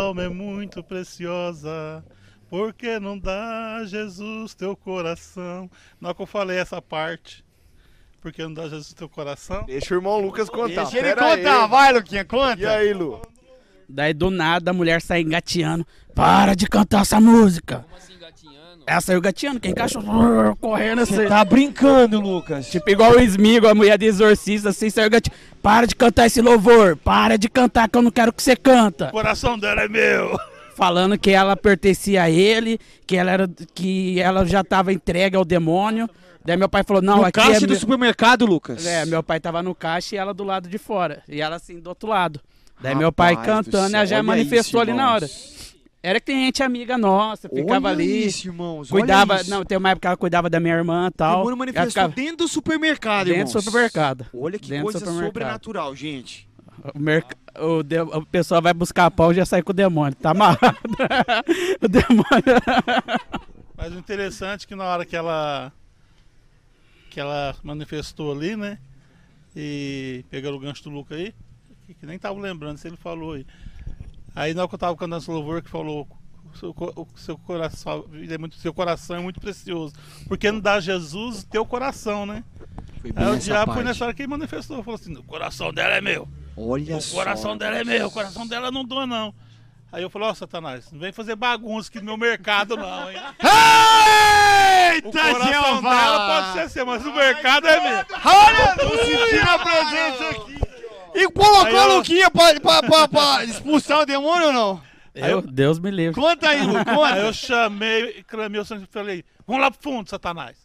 alma é muito preciosa Por que não dá Jesus teu coração? Na hora que eu falei essa parte. Por que não dá Jesus teu coração? Deixa o irmão Lucas contar. Deixa ele Pera contar, aí. vai, Luquinha, conta. E aí, Lu? Daí do nada a mulher sai engateando. Para de cantar essa música. Como assim, Ela saiu gateando, quem encaixou correndo assim. Você tá brincando, Lucas. Tipo igual o Smigo, a mulher de exorcista, assim, saiu gateando. Para de cantar esse louvor. Para de cantar que eu não quero que você canta. O coração dela é meu. Falando que ela pertencia a ele, que ela, era, que ela já estava entregue ao demônio. Daí meu pai falou, não, No aqui caixa é... do meu- supermercado, Lucas. É, meu pai tava no caixa e ela do lado de fora. E ela assim, do outro lado. Daí meu pai Rapaz do cantando, ela já olha manifestou isso, ali na hora. Era que tem gente amiga nossa, ficava Olha ali. isso, irmãos. olha Cuidava, isso. não, tem uma época que ela cuidava da minha irmã e tal. demônio manifestou ficava dentro do supermercado, dentro irmãos. do supermercado. Olha que Dentro coisa sobrenatural, gente. O, merc... o, de... o pessoal vai buscar pão e já sai com o demônio. Tá amarrado. o demônio. Mas o interessante é que na hora que ela que ela manifestou ali, né? E pegando o gancho do Luca aí, que, que nem tava lembrando se ele falou aí. Aí na hora que eu tava cantando esse louvor que falou o seu, seu coração, é muito, seu coração é muito precioso. Porque não dá Jesus teu coração, né? Foi Aí o diabo foi parte. nessa hora que ele manifestou, falou assim, o coração dela é meu. Olha O só. coração dela é meu, o coração dela não doa não. Aí eu falei, ó Satanás, não vem fazer bagunça aqui no meu mercado não, hein? Eita, O coração Jeová! dela pode ser seu, mas o mercado é meu. Olha, tô sentindo a presença aqui. E colocou Aí a eu- Luquinha pra, pra, pra, pra expulsar o demônio ou não? Eu, Deus me livre. Conta aí, Lu, Aí conta. eu chamei, clamei o sangue e falei, vamos lá pro fundo, Satanás.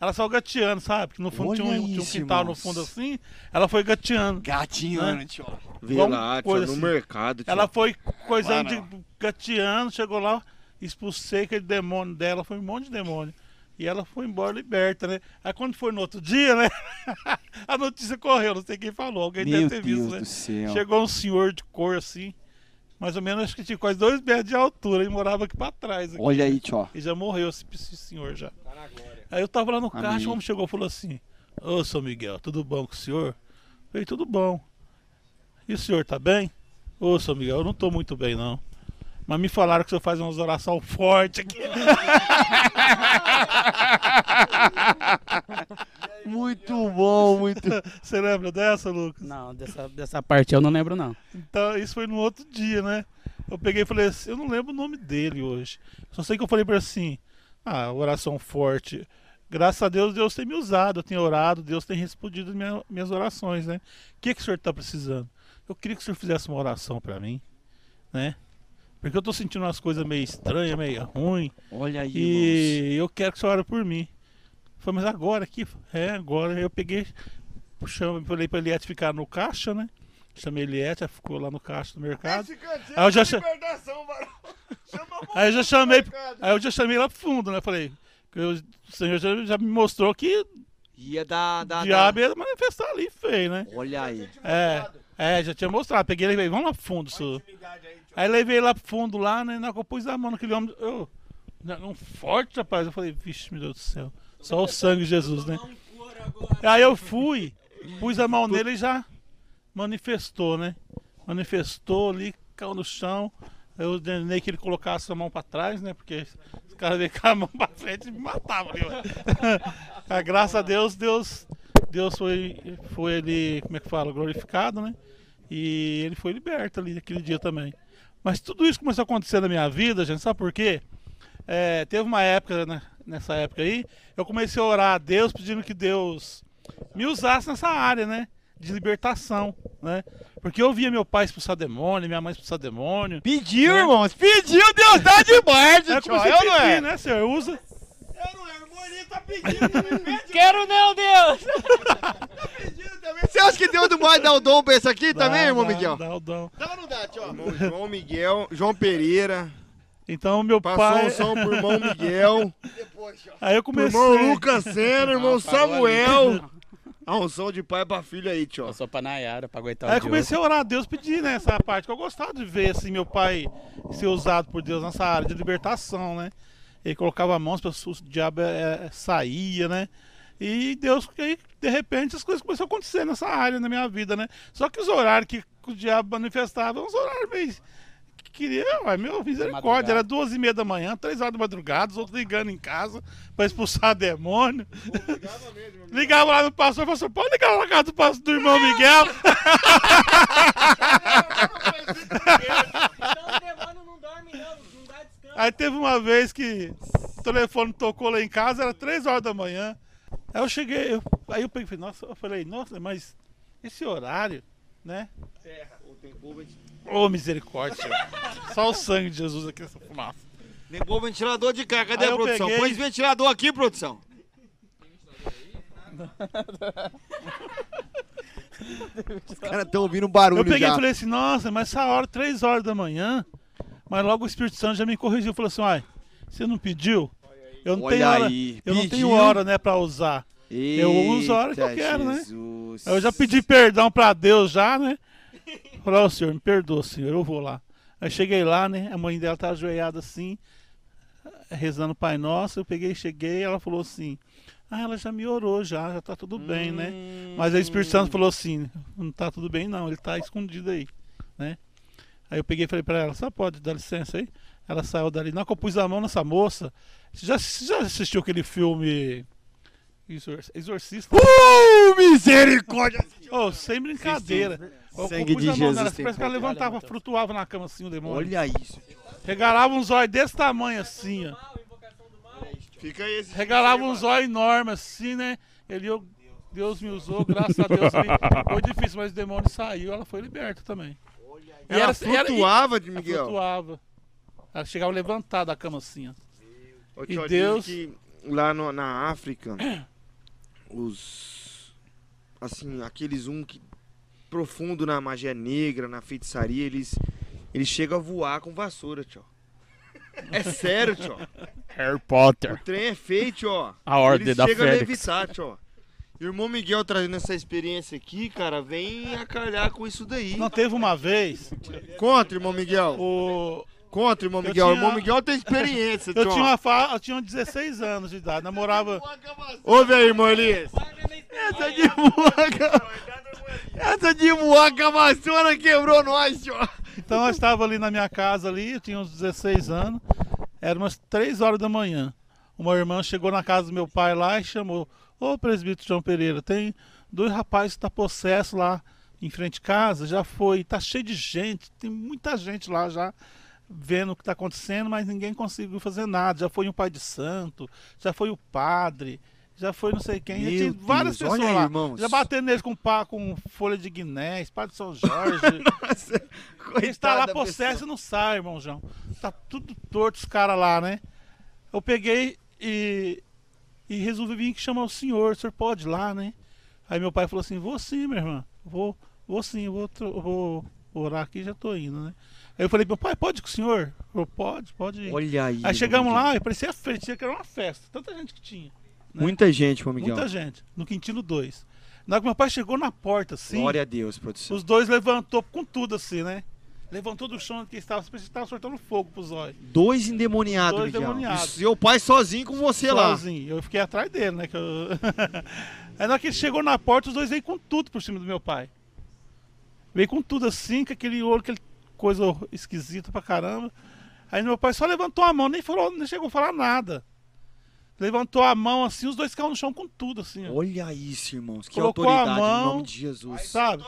Ela saiu gateando, sabe? Que no fundo tinha um, tinha um quintal no fundo assim, ela foi gateando. Gatinho, Né? tio. Vê lá, tio, no assim. mercado, tio. Ela foi coisando, de, gateando, chegou lá, expulsei aquele demônio dela, foi um monte de demônio. E ela foi embora liberta, né? Aí quando foi no outro dia, né? a notícia correu, não sei quem falou, alguém Meu deve ter Deus visto, né? céu. Chegou um senhor de cor assim, mais ou menos acho que tinha quase dois metros de altura, e morava aqui pra trás. Aqui. Olha aí, tio. E já morreu esse, esse senhor já. Aí eu tava lá no caixa, o homem chegou e falou assim: Ô, São Miguel, tudo bom com o senhor? Eu falei, tudo bom. E o senhor tá bem? Ô, São Miguel, eu não tô muito bem, não. Mas me falaram que o senhor faz umas orações fortes aqui. Muito bom, muito. Você lembra dessa, Lucas? Não, dessa, dessa parte eu não lembro, não. Então, isso foi no outro dia, né? Eu peguei e falei assim, eu não lembro o nome dele hoje. Só sei que eu falei pra ele assim, ah, oração forte. Graças a Deus, Deus tem me usado, eu tenho orado, Deus tem respondido minha- minhas orações, né? O que, que o senhor tá precisando? Eu queria que o senhor fizesse uma oração pra mim, né? Porque eu tô sentindo umas coisas meio estranhas, meio ruins. Olha aí, irmãos. E eu quero que você ore por mim. Falei, mas agora aqui? É, agora. Eu peguei, chamei, falei pra Eliette ficar no caixa, né? Chamei Eliette, ela ficou lá no caixa do mercado. Aí eu já cha- Aí eu já chamei, aí eu já chamei lá pro fundo, né? Falei, que eu- o Senhor já, já me mostrou que Ia dar. o dar, diabo ia manifestar ali feio, né? Olha aí. É, é, já tinha mostrado. Peguei e levei, vamos lá pro fundo, senhor. Aí levei lá pro fundo lá, né? Na que eu pus a mão naquele homem. Eu, um forte, rapaz. Eu falei, vixe, meu Deus do céu. Só o sangue de Jesus, né? Aí eu fui, pus a mão nele e já manifestou, né? Manifestou ali, caiu no chão. Eu ordenei que ele colocasse a mão pra trás, né? Porque os caras veio com a mão pra frente e me matavam. Ah, Graças a Deus, Deus, Deus foi, foi ele, como é que fala, glorificado, né? E ele foi liberto ali naquele dia também. Mas tudo isso começou a acontecer na minha vida, gente, sabe por quê? É, teve uma época, né, nessa época aí, eu comecei a orar a Deus pedindo que Deus me usasse nessa área, né? De libertação, né? Porque eu via meu pai expulsar demônio, minha mãe expulsar demônio. Pediu, É. irmãos. Pediu, Deus dá de Aí eu comecei Eu a não pedir, é. né, senhor? Usa. Quero não, Deus! Você acha que Deus não vai dar o dom pra esse aqui também, Dá, irmão dá, Miguel? Dá o dom. Dá ou não dá, tio? Irmão João Miguel, João Pereira, Então, meu passou pai. um som pro irmão Miguel, Aí eu pro comecei. irmão Lucas Senna, irmão Ah, pagou Samuel. Ah, um som de pai pra filho aí, tio. Eu sou pra Nayara, pra aguentar Aí o eu comecei a orar a Deus, pedir né, essa parte, que eu gostava de ver assim, meu pai ser usado por Deus nessa área de libertação, né? Ele colocava a mão, o diabo é, é, saía, né? E Deus, aí, de repente, as coisas começaram a acontecer nessa área na minha vida, né? Só que os horários que o diabo manifestava, uns horários meio que queria, ué, meu, misericórdia. Era duas e meia da manhã, três horas da madrugada, os outros ligando em casa pra expulsar demônio. Ligava lá no pastor e falou assim: pode ligar lá na casa do, pastor, do irmão Miguel. Então o demônio não dorme não. Aí teve uma vez que o telefone tocou lá em casa, era três horas da manhã. Aí eu cheguei, eu- aí eu peguei, e falei, nossa, eu falei, nossa, mas esse horário, né? Ô misericórdia, só o sangue de Jesus aqui nessa fumaça. Negou o ventilador de cá. Cadê Aí a produção? peguei- Põe esse ventilador aqui, produção. Os caras estão ouvindo um barulho Eu peguei já. e falei assim, nossa, mas essa hora, três horas da manhã, mas logo o Espírito Santo já me corrigiu, falou assim, uai, você não pediu? Eu não Olha tenho hora, aí, eu não tenho hora, né, pra usar. Eu uso a hora que eu Eita, quero, né? Jesus. Eu já pedi perdão pra Deus já, né? Falei, ó senhor, me perdoa, senhor, eu vou lá. Aí cheguei lá, né? A mãe dela tá ajoelhada assim, rezando o Pai Nosso. Eu peguei, cheguei, ela falou assim: Ah, ela já me orou, já, já tá tudo bem, né? Mas aí o Espírito Santo falou assim: Não tá tudo bem, não, ele tá escondido aí, né? Aí eu peguei e falei pra ela: Só pode dar licença aí? Ela saiu dali. Na hora que eu pus a mão nessa moça, você já, você já assistiu aquele filme Exor- Exorcista? Uh, misericórdia! Oh, sem brincadeira. Eu- eu Sangue pus de a mão Jesus nela, Parece que ela levantava, flutuava na cama assim o demônio. Olha isso. Regalava um zóio desse tamanho assim, ó. Fica aí esse. Regalava um zóio enorme assim, né? Ele, eu, Deus me usou, graças a Deus. Foi difícil, mas o demônio saiu, ela foi liberta também. E Ela era- era- flutuava de Ela Miguel. flutuava. Ela chegava a levantar da cama assim, ó. Ô, E tio, Deus- que lá no- na África, os. Assim, aqueles um que. Profundo na magia negra, na feitiçaria, eles. Eles chegam a voar com vassoura, tio. É sério, tio. Harry O Potter. trem é feito, ó. A ordem Eles da chegam a levitar, tio. Irmão Miguel trazendo essa experiência aqui, cara, vem acalhar com isso daí. Não teve uma vez, Contra, irmão Miguel. o... Contra, irmão Eu Miguel. tinha- Irmão Miguel tem experiência, eu tinha uma fa... eu tinha 16 anos de idade, namorava... Ouve aí, irmão Elias. Essa de voar, Essa de voar com a vassoura quebrou nós, tio. Então eu estava ali na minha casa ali, eu tinha uns 16 anos, era umas 3 horas da manhã. Uma irmã chegou na casa do meu pai lá e chamou, ô presbítero João Pereira, tem dois rapazes que tá possesso lá em frente de casa, já foi, tá cheio de gente, tem muita gente lá já vendo o que tá acontecendo, mas ninguém conseguiu fazer nada. Já foi um pai de santo, já foi o padre, já foi não sei quem, já Meu tinha várias Deus, pessoas olha aí, lá. irmãos. Já batendo neles com pá, com folha de guinés, padre de São Jorge. Ele está lá possesso e não sai, irmão João. Tá tudo torto os caras lá, né? Eu peguei e, e resolvi vir chamar o senhor. O senhor pode ir lá, né? Aí meu pai falou assim: Vou sim, minha irmã. Vou, vou sim, vou, vou orar aqui já tô indo, né? Aí eu falei: Meu pai, pode ir com o senhor? Falou: Pode, pode ir. Olha aí. Aí chegamos lá e parecia festa, que era uma festa. Tanta gente que tinha. né? Muita gente, irmão Miguel. Muita gente. No Quintino 2. Na hora que meu pai chegou na porta, assim. Glória a Deus, produção. Os dois levantou com tudo assim, né? Levantou do chão que estava, estava soltando fogo pros olhos. Dois endemoniados, Dois endemoniados. E seu pai sozinho com você lá. Sozinho. Eu fiquei atrás dele, né? que eu- Aí na hora que ele chegou na porta, os dois veio com tudo por cima do meu pai. Veio com tudo assim, com aquele olho, aquele coisa esquisita pra caramba. Aí meu pai só levantou a mão, nem falou, nem chegou a falar nada. Levantou a mão assim, os dois caíram no chão com tudo, assim, ó. Olha isso, irmãos. Que Colocou a autoridade mão, em nome de Jesus. Sabe?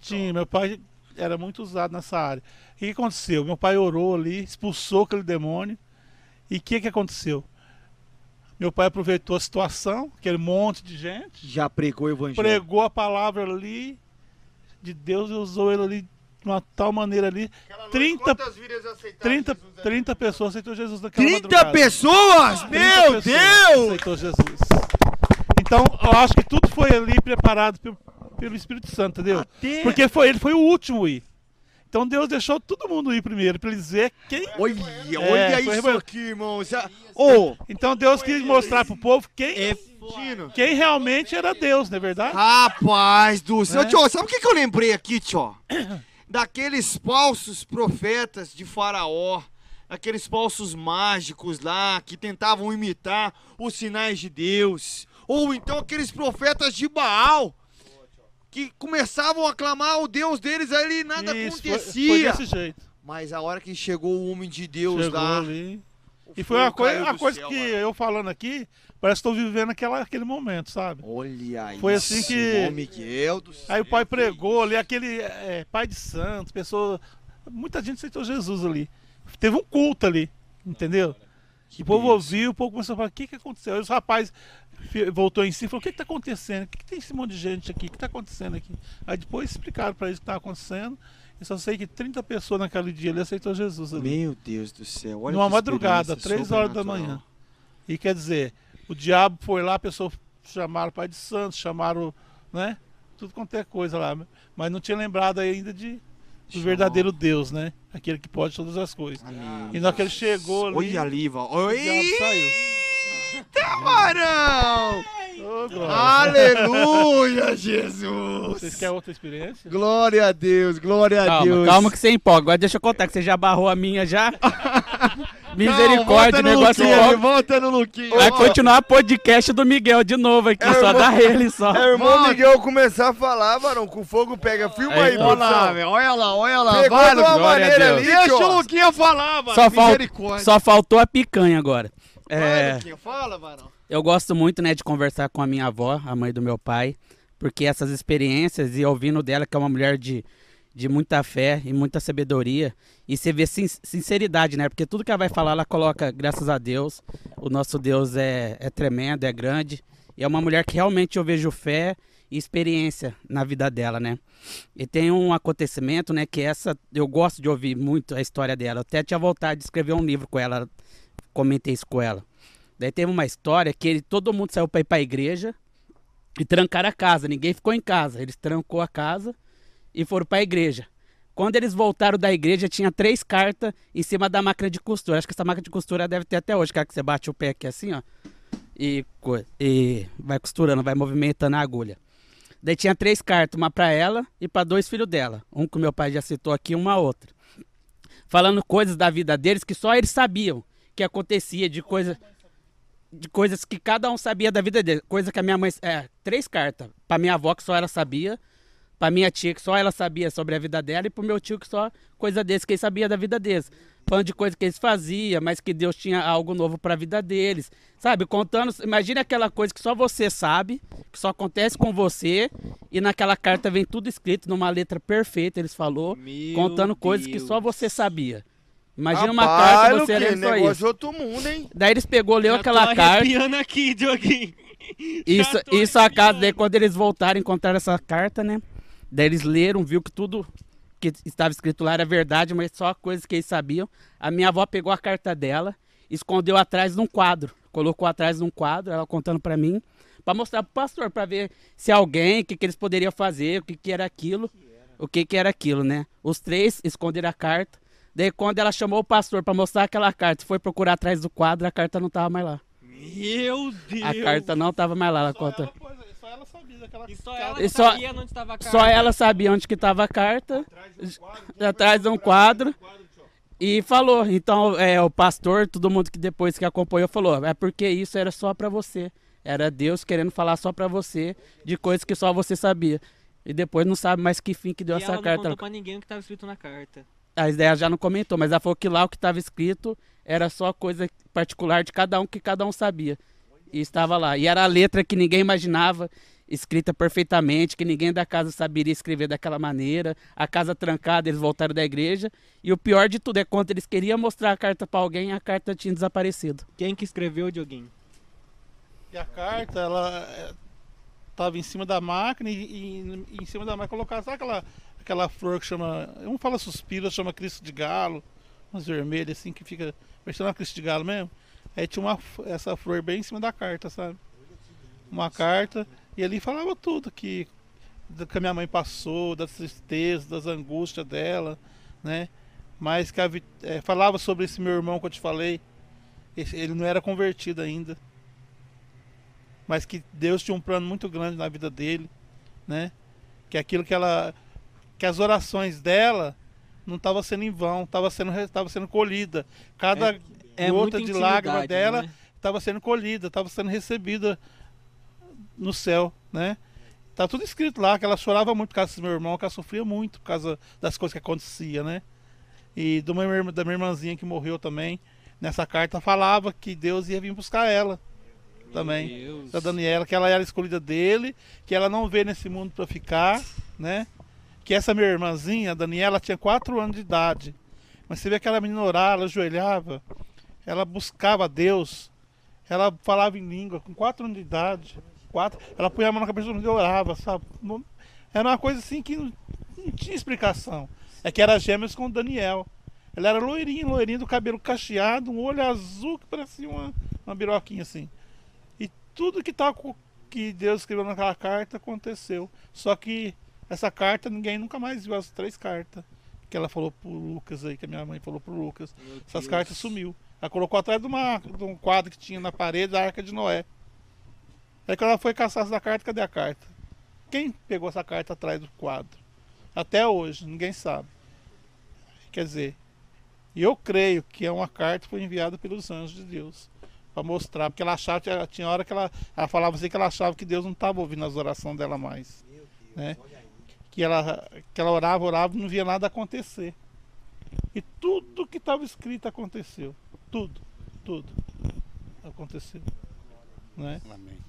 Tinha, meu pai era muito usado nessa área. O que, aconteceu? Meu pai orou ali, expulsou aquele demônio. E o que, que aconteceu? Meu pai aproveitou a situação, aquele monte de gente, Já pregou o evangelho. pregou a palavra ali de Deus e usou ele ali de uma tal maneira ali. 30, Quantas vidas aceitaram 30, Jesus ali? 30 pessoas aceitou Jesus naquela 30 madrugada. pessoas? 30 Meu pessoas Deus! Aceitou Jesus. Então, eu acho que tudo foi ali preparado pelo, Espírito Santo, entendeu? Até- Porque foi, ele foi o último ir. Então Deus deixou todo mundo ir primeiro, pra eles ver quem. Olha, É, olha foi isso revol- aqui, irmão. Já- Ô, Então Deus quis mostrar pro povo quem, é quem realmente era Deus, não é verdade? Rapaz do céu. Né? Tio, sabe o que, que eu lembrei aqui, tio? Daqueles falsos profetas de Faraó. Aqueles falsos mágicos lá que tentavam imitar os sinais de Deus. Ou então aqueles profetas de Baal que começavam a clamar o Deus deles ali e nada Isso, foi, acontecia. foi desse jeito. Mas a hora que chegou o homem de Deus Chegou lá. ali. E foi uma coisa, uma coisa céu, que mano. eu falando aqui, parece que estou vivendo aquela, aquele momento, sabe? Olha aí. Foi assim que- Miguel do céu. Aí o pai pregou ali, aquele é, pai de santos, pessoa. Muita gente aceitou Jesus ali. Teve um culto ali, entendeu? Que o povo ouviu, o povo começou a falar: o que, que aconteceu? Aí os rapazes voltou em si e falou: o que, que tá acontecendo? O que, que tem esse monte de gente aqui? O que tá acontecendo aqui? Aí depois explicaram para eles o que estava acontecendo. Eu só sei que 30 pessoas naquele dia ali aceitou Jesus ali. Meu Deus do céu. Olha Numa madrugada, experiência 3 horas da manhã. E quer dizer, o diabo foi lá, a pessoa chamaram o pai de santos, chamaram, né? Tudo quanto é coisa lá. Mas não tinha lembrado ainda de, do verdadeiro Deus, né? Aquele que pode todas as coisas. Amém. E na hora que ele chegou ali, Olha ali, Val. o diabo Oi! saiu. Camarão! Glória. Aleluia, Jesus! Vocês querem outra experiência? Glória a Deus, glória a Calma, Deus. calma que você empolga. Agora deixa eu contar que você já barrou a minha já. Misericórdia, volta o negócio Luquinha. Volta no Luquinha. Vai continuar podcast do Miguel de novo aqui, É, só irmão. dá ele só. É o irmão Mano. Miguel começar a falar, varão, com fogo pega. Filma aí, Aí, Olha lá, velho. Olha lá, olha lá. Pegou Vai, de uma a maneira ali, Deixa o. Luquinha falar, mano. Só, fal- Misericórdia. só faltou a picanha agora. É, fala, mano. eu gosto muito, né, de conversar com a minha avó, a mãe do meu pai, porque essas experiências e ouvindo dela, que é uma mulher de, de muita fé e muita sabedoria, e você vê sin- sinceridade, né, porque tudo que ela vai falar, ela coloca, graças a Deus, o nosso Deus é, é tremendo, é grande, e é uma mulher que realmente eu vejo fé e experiência na vida dela, né. E tem um acontecimento, né, que essa, eu gosto de ouvir muito a história dela, eu até tinha vontade de escrever um livro com ela, comentei isso com ela. Daí teve uma história que ele, todo mundo saiu para ir para a igreja e trancaram a casa. Ninguém ficou em casa. Eles trancou a casa e foram para a igreja. Quando eles voltaram da igreja, tinha três cartas em cima da máquina de costura. Acho que essa máquina de costura deve ter até hoje, cara, que você bate o pé aqui assim, ó. E, e vai costurando, vai movimentando a agulha. Daí tinha três cartas, uma para ela e para dois filhos dela. Um que meu pai já citou aqui, uma outra. Falando coisas da vida deles que só eles sabiam que acontecia, de coisas de coisas que cada um sabia da vida dele. Coisa que a minha mãe. É, três cartas. Pra minha avó, que só ela sabia. Pra minha tia, que só ela sabia sobre a vida dela. E pro meu tio, que só coisa deles, que ele sabia da vida deles. Falando de coisa que eles faziam, mas que Deus tinha algo novo pra vida deles. Sabe? Contando. Imagina aquela coisa que só você sabe, que só acontece com você. E naquela carta vem tudo escrito numa letra perfeita, eles falou. contando coisas que só você sabia. Imagina uma Rapaz, carta você lendo só negócio isso. de outro mundo, hein? Daí eles pegou, leu Já aquela tô carta. aqui, Dioguinho. Isso, isso a casa, daí quando eles voltaram, encontraram essa carta, né? Daí eles leram, viu que tudo que estava escrito lá era verdade, mas só coisas que eles sabiam. A minha avó pegou a carta dela, escondeu atrás de um quadro, colocou atrás de um quadro, ela contando pra mim, pra mostrar pro pastor, pra ver se alguém, o que, que eles poderiam fazer, o que, que era aquilo, o que, que era aquilo, né? Os três esconderam a carta. Daí quando ela chamou o pastor pra mostrar aquela carta, foi procurar atrás do quadro, a carta não tava mais lá. Meu Deus. A carta não tava mais lá, ela Só conta. ela, pois só ela sabia daquela E só ela E só- sabia onde estava a carta. Só ela sabia onde que estava a carta, atrás de um quadro, e falou. Então, é, o pastor, todo mundo que depois que acompanhou falou, é porque isso era só para você. Era Deus querendo falar só para você de coisas que só você sabia. E depois não sabe mais que fim que deu E essa ela não carta. contou pra ninguém o que estava escrito na carta. A ideia já não comentou, mas ela falou que lá o que estava escrito era só coisa particular de cada um que cada um sabia. E estava lá. E era a letra que ninguém imaginava, escrita perfeitamente, que ninguém da casa saberia escrever daquela maneira. A casa trancada, eles voltaram da igreja. E o pior de tudo é quando eles queriam mostrar a carta para alguém, a carta tinha desaparecido. Quem que escreveu, Dioguinho? E a carta, ela é, tava em cima da máquina e, e- e em cima da máquina colocaram, sabe aquela, aquela flor que chama, um fala suspiro, chama Cristo de Galo, umas vermelhas assim que fica, parecendo uma Cristo de Galo mesmo. Aí tinha uma, essa flor bem em cima da carta, sabe? Uma carta, e ali falava tudo que, que a minha mãe passou, das tristezas, das angústias dela, né? Mas que a eh, falava sobre esse meu irmão que eu te falei, ele não era convertido ainda mas que Deus tinha um plano muito grande na vida dele, né? Que aquilo que ela, que as orações dela não estava sendo em vão, estava sendo, estava sendo colhida. Cada É gota muita de lágrima dela né? estava sendo colhida, estava sendo recebida no céu, né? Tá tudo escrito lá que ela chorava muito por causa desse meu irmão, que ela sofria muito por causa das coisas que acontecia, né? E uma irmã- da minha irmãzinha que morreu também. Nessa carta falava que Deus ia vir buscar ela também. Deus. Da Daniela, que ela era escolhida dele, que ela não veio nesse mundo para ficar, né? Que essa minha irmãzinha, Daniela, tinha 4 anos de idade. Mas você vê aquela menina orar, ela ajoelhava, ela buscava Deus, ela falava em língua com 4 anos de idade. Quatro, ela punha a mão na cabeça e orava, sabe? Era uma coisa assim que não, não tinha explicação. É que era gêmeos com o Daniel. Ela era loirinha, loirinha, do cabelo cacheado, um olho azul que parecia uma, uma biroquinha assim. E tudo que, tá, que Deus escreveu naquela carta aconteceu. Só que essa carta ninguém nunca mais viu as três cartas que ela falou pro Lucas aí, que a minha mãe falou pro Lucas. Essas cartas sumiu. Ela colocou atrás de, uma, de um quadro que tinha na parede da Arca de Noé. Aí quando ela foi caçar essa carta, cadê a carta? Quem pegou essa carta atrás do quadro? Até hoje, ninguém sabe. Quer dizer, eu creio que é uma carta que foi enviada pelos anjos de Deus para mostrar, porque ela achava, tinha, tinha hora que ela, ela falava assim que ela achava que Deus não estava ouvindo as orações dela mais, né? Que ela, que ela orava, orava e não via nada acontecer. E tudo que estava escrito aconteceu, tudo, tudo aconteceu, né?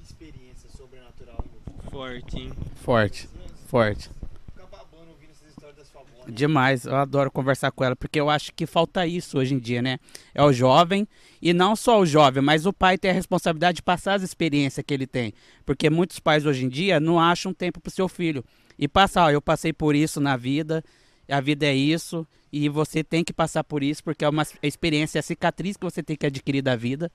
experiência sobrenatural. Forte, hein? Forte, forte. Ficar babando ouvindo essas histórias da sua avó. Demais, eu adoro conversar com ela, porque eu acho que falta isso hoje em dia, né? É o jovem, e não só o jovem, mas o pai tem a responsabilidade de passar as experiências que ele tem. Porque muitos pais hoje em dia não acham tempo pro seu filho. E passar, ó, eu passei por isso na vida, a vida é isso, e você tem que passar por isso, porque é uma experiência, é cicatriz que você tem que adquirir da vida.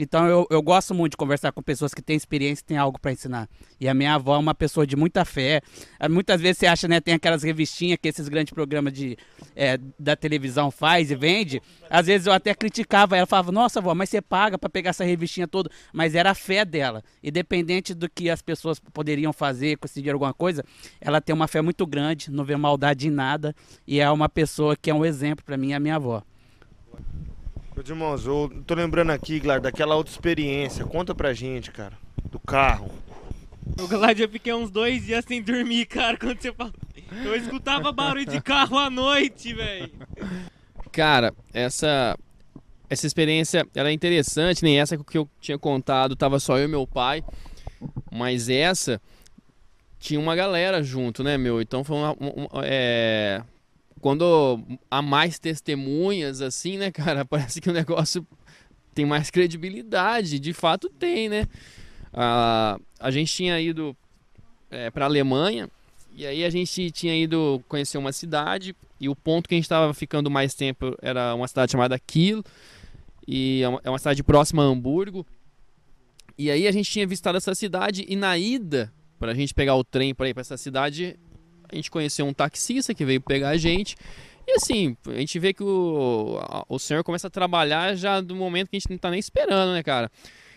Então eu, eu gosto muito de conversar com pessoas que têm experiência e têm algo para ensinar. E a minha avó é uma pessoa de muita fé. Ah, Muitas vezes você acha, né, tem aquelas revistinhas que esses grandes programas de, é, da televisão faz e vende. Às vezes eu até criticava ela, falava, nossa avó, mas você paga para pegar essa revistinha toda. Mas era a fé dela. Independente do que as pessoas poderiam fazer dinheiro, alguma coisa, ela tem uma fé muito grande, não vê maldade em nada. E é uma pessoa que é um exemplo para mim, a minha avó. Meus irmãos, eu tô lembrando aqui, Glar, daquela outra experiência. Conta pra gente, cara. Do carro. O Glad, eu fiquei uns dois dias sem dormir, cara, quando você falou. Eu escutava barulho de carro à noite, velho. Cara, essa essa experiência ela é interessante, nem essa que eu tinha contado, tava só eu e meu pai, mas essa tinha uma galera junto, né, meu? Então foi uma, uma- uma- é, quando há mais testemunhas assim, né, cara, parece que o negócio tem mais credibilidade, de fato tem, né? A, a gente tinha ido é, para Alemanha e aí a gente tinha ido conhecer uma cidade e o ponto que a gente estava ficando mais tempo era uma cidade chamada Kiel e é é uma cidade próxima a Hamburgo. E aí a gente tinha visitado essa cidade e na ida para a gente pegar o trem para ir para essa cidade a gente conheceu um taxista que veio pegar a gente e assim a gente vê que o, o senhor começa a trabalhar já do momento que a gente não tá nem esperando, né, cara?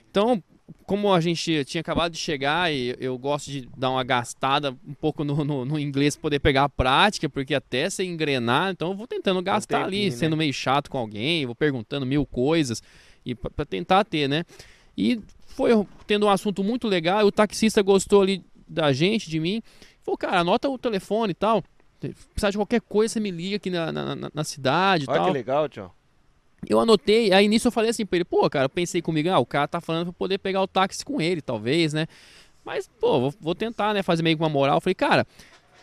Então como a gente tinha acabado de chegar e eu gosto de dar uma gastada um pouco no, no, no inglês poder pegar a prática, porque até você engrenar, então eu vou tentando gastar ali, tempinho, sendo né? meio chato com alguém, vou perguntando mil coisas e pra tentar ter, né? E foi tendo um assunto muito legal, e o taxista gostou ali da gente, de mim, falou, cara, anota o telefone e tal. Se precisar de qualquer coisa, você me liga aqui na, na, na- cidade e Olha tal. que legal, tio. Eu anotei, aí nisso eu falei assim pra ele, pô, cara, eu pensei comigo, ah, o cara tá falando pra eu poder pegar o táxi com ele, talvez, né? Mas, pô, vou, vou tentar, né, fazer meio com uma moral. Eu falei, cara,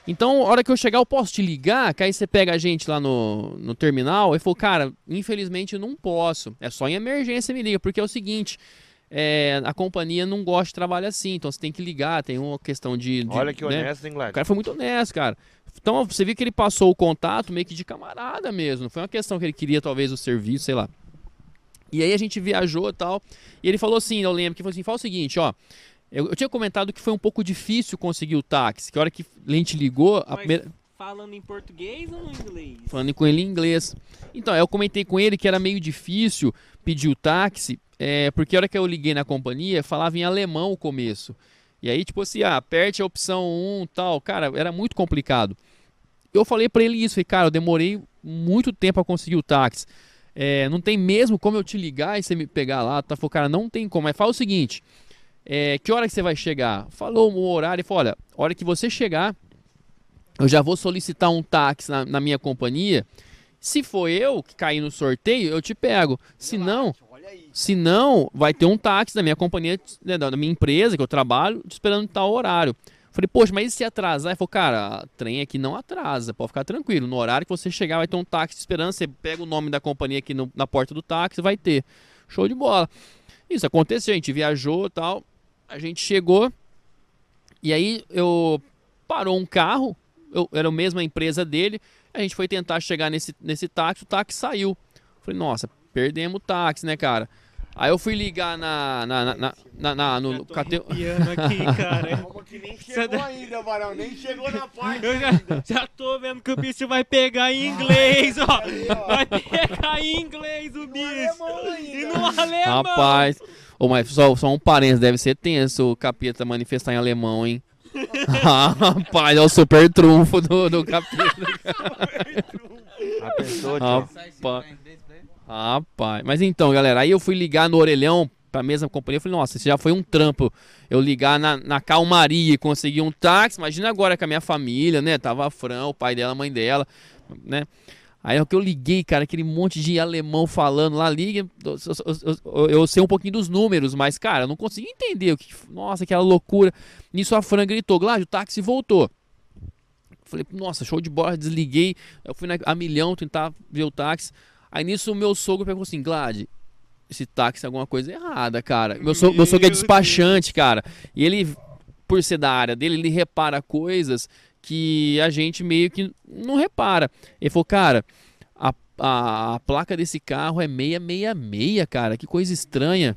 então, a hora que eu chegar, eu posso te ligar, que aí você pega a gente lá no, no terminal. Ele falou, cara, infelizmente eu não posso. É só em emergência me liga, porque é o seguinte, é, a companhia não gosta de trabalho assim, então você tem que ligar, tem uma questão de... de, Olha que né? honesto, hein, O cara foi muito honesto, cara. Então você viu que ele passou o contato meio que de camarada mesmo. Não foi uma questão que ele queria, talvez, o serviço, sei lá. E aí a gente viajou e tal. E ele falou assim, eu lembro, que falou assim, fala o seguinte, ó. Eu, eu tinha comentado que foi um pouco difícil conseguir o táxi. Que a hora que a gente ligou, a Mas primeira, falando em português ou no inglês? falando com ele em inglês. Então, aí eu comentei com ele que era meio difícil pedir o táxi, é, porque a hora que eu liguei na companhia, falava em alemão o começo. E aí, tipo assim, ah, aperte a opção 1 tal. Cara, era muito complicado. Eu falei pra ele isso, falei, cara, eu demorei muito tempo a conseguir o táxi. É, não tem mesmo como eu te ligar e você me pegar lá. Tá? Falou, cara, não tem como. Mas fala o seguinte: é, que hora que você vai chegar? Falou o horário e falou: olha, a hora que você chegar, eu já vou solicitar um táxi na, na minha companhia Se for eu que cair no sorteio, eu te pego. Se não, se não, vai ter um táxi da minha companhia, né, da minha empresa que eu trabalho, te esperando tal horário. Falei, poxa, mas e se atrasar? Ele falou, cara, trem aqui não atrasa, pode ficar tranquilo. No horário que você chegar, vai ter um táxi esperando. Você pega o nome da companhia aqui no- na porta do táxi, vai ter. Show de bola. Isso aconteceu, a gente viajou tal. A gente chegou. E aí eu parou um carro, eu, era a mesma empresa dele. A gente foi tentar chegar nesse, nesse táxi, o táxi saiu. Falei, nossa, perdemos o táxi, né, cara? Aí eu fui ligar na. na, na, na, na- na- no, cate- Piano aqui, cara. Que nem chegou ainda, Barão. Nem chegou na parte Eu já, já tô vendo que o bicho vai pegar em inglês, ó. Vai pegar em inglês o bicho. E no alemão. Rapaz. Ô, mas só, só um parênteses, deve ser tenso o capeta manifestar em alemão, hein? Ah, Rapaz, é o super trunfo do, do capeta. A pessoa, Rapaz. Rapaz. Mas então, galera, aí eu fui ligar no orelhão pra mesma companhia. Eu falei, nossa, isso já foi um trampo. Eu ligar na, na calmaria e conseguir um táxi. Imagina agora com a minha família, né? Tava a Fran, o pai dela, a mãe dela, né? Aí é o que eu liguei, cara, aquele monte de alemão falando lá, liga. Eu, eu- eu- eu sei um pouquinho dos números, mas, cara, eu não consegui entender o que. Nossa, aquela loucura. Nisso a Fran gritou, Gládio, o táxi voltou. Falei, nossa, show de bola, desliguei. Eu fui na, a milhão tentar ver o táxi. Aí nisso o meu sogro pegou assim, Glad, esse táxi é alguma coisa errada, cara. Meu, so, meu sogro é despachante, cara. E ele, por ser da área dele, ele repara coisas que a gente meio que não repara. Ele falou, cara, a, a, a placa desse carro é 666, cara. Que coisa estranha.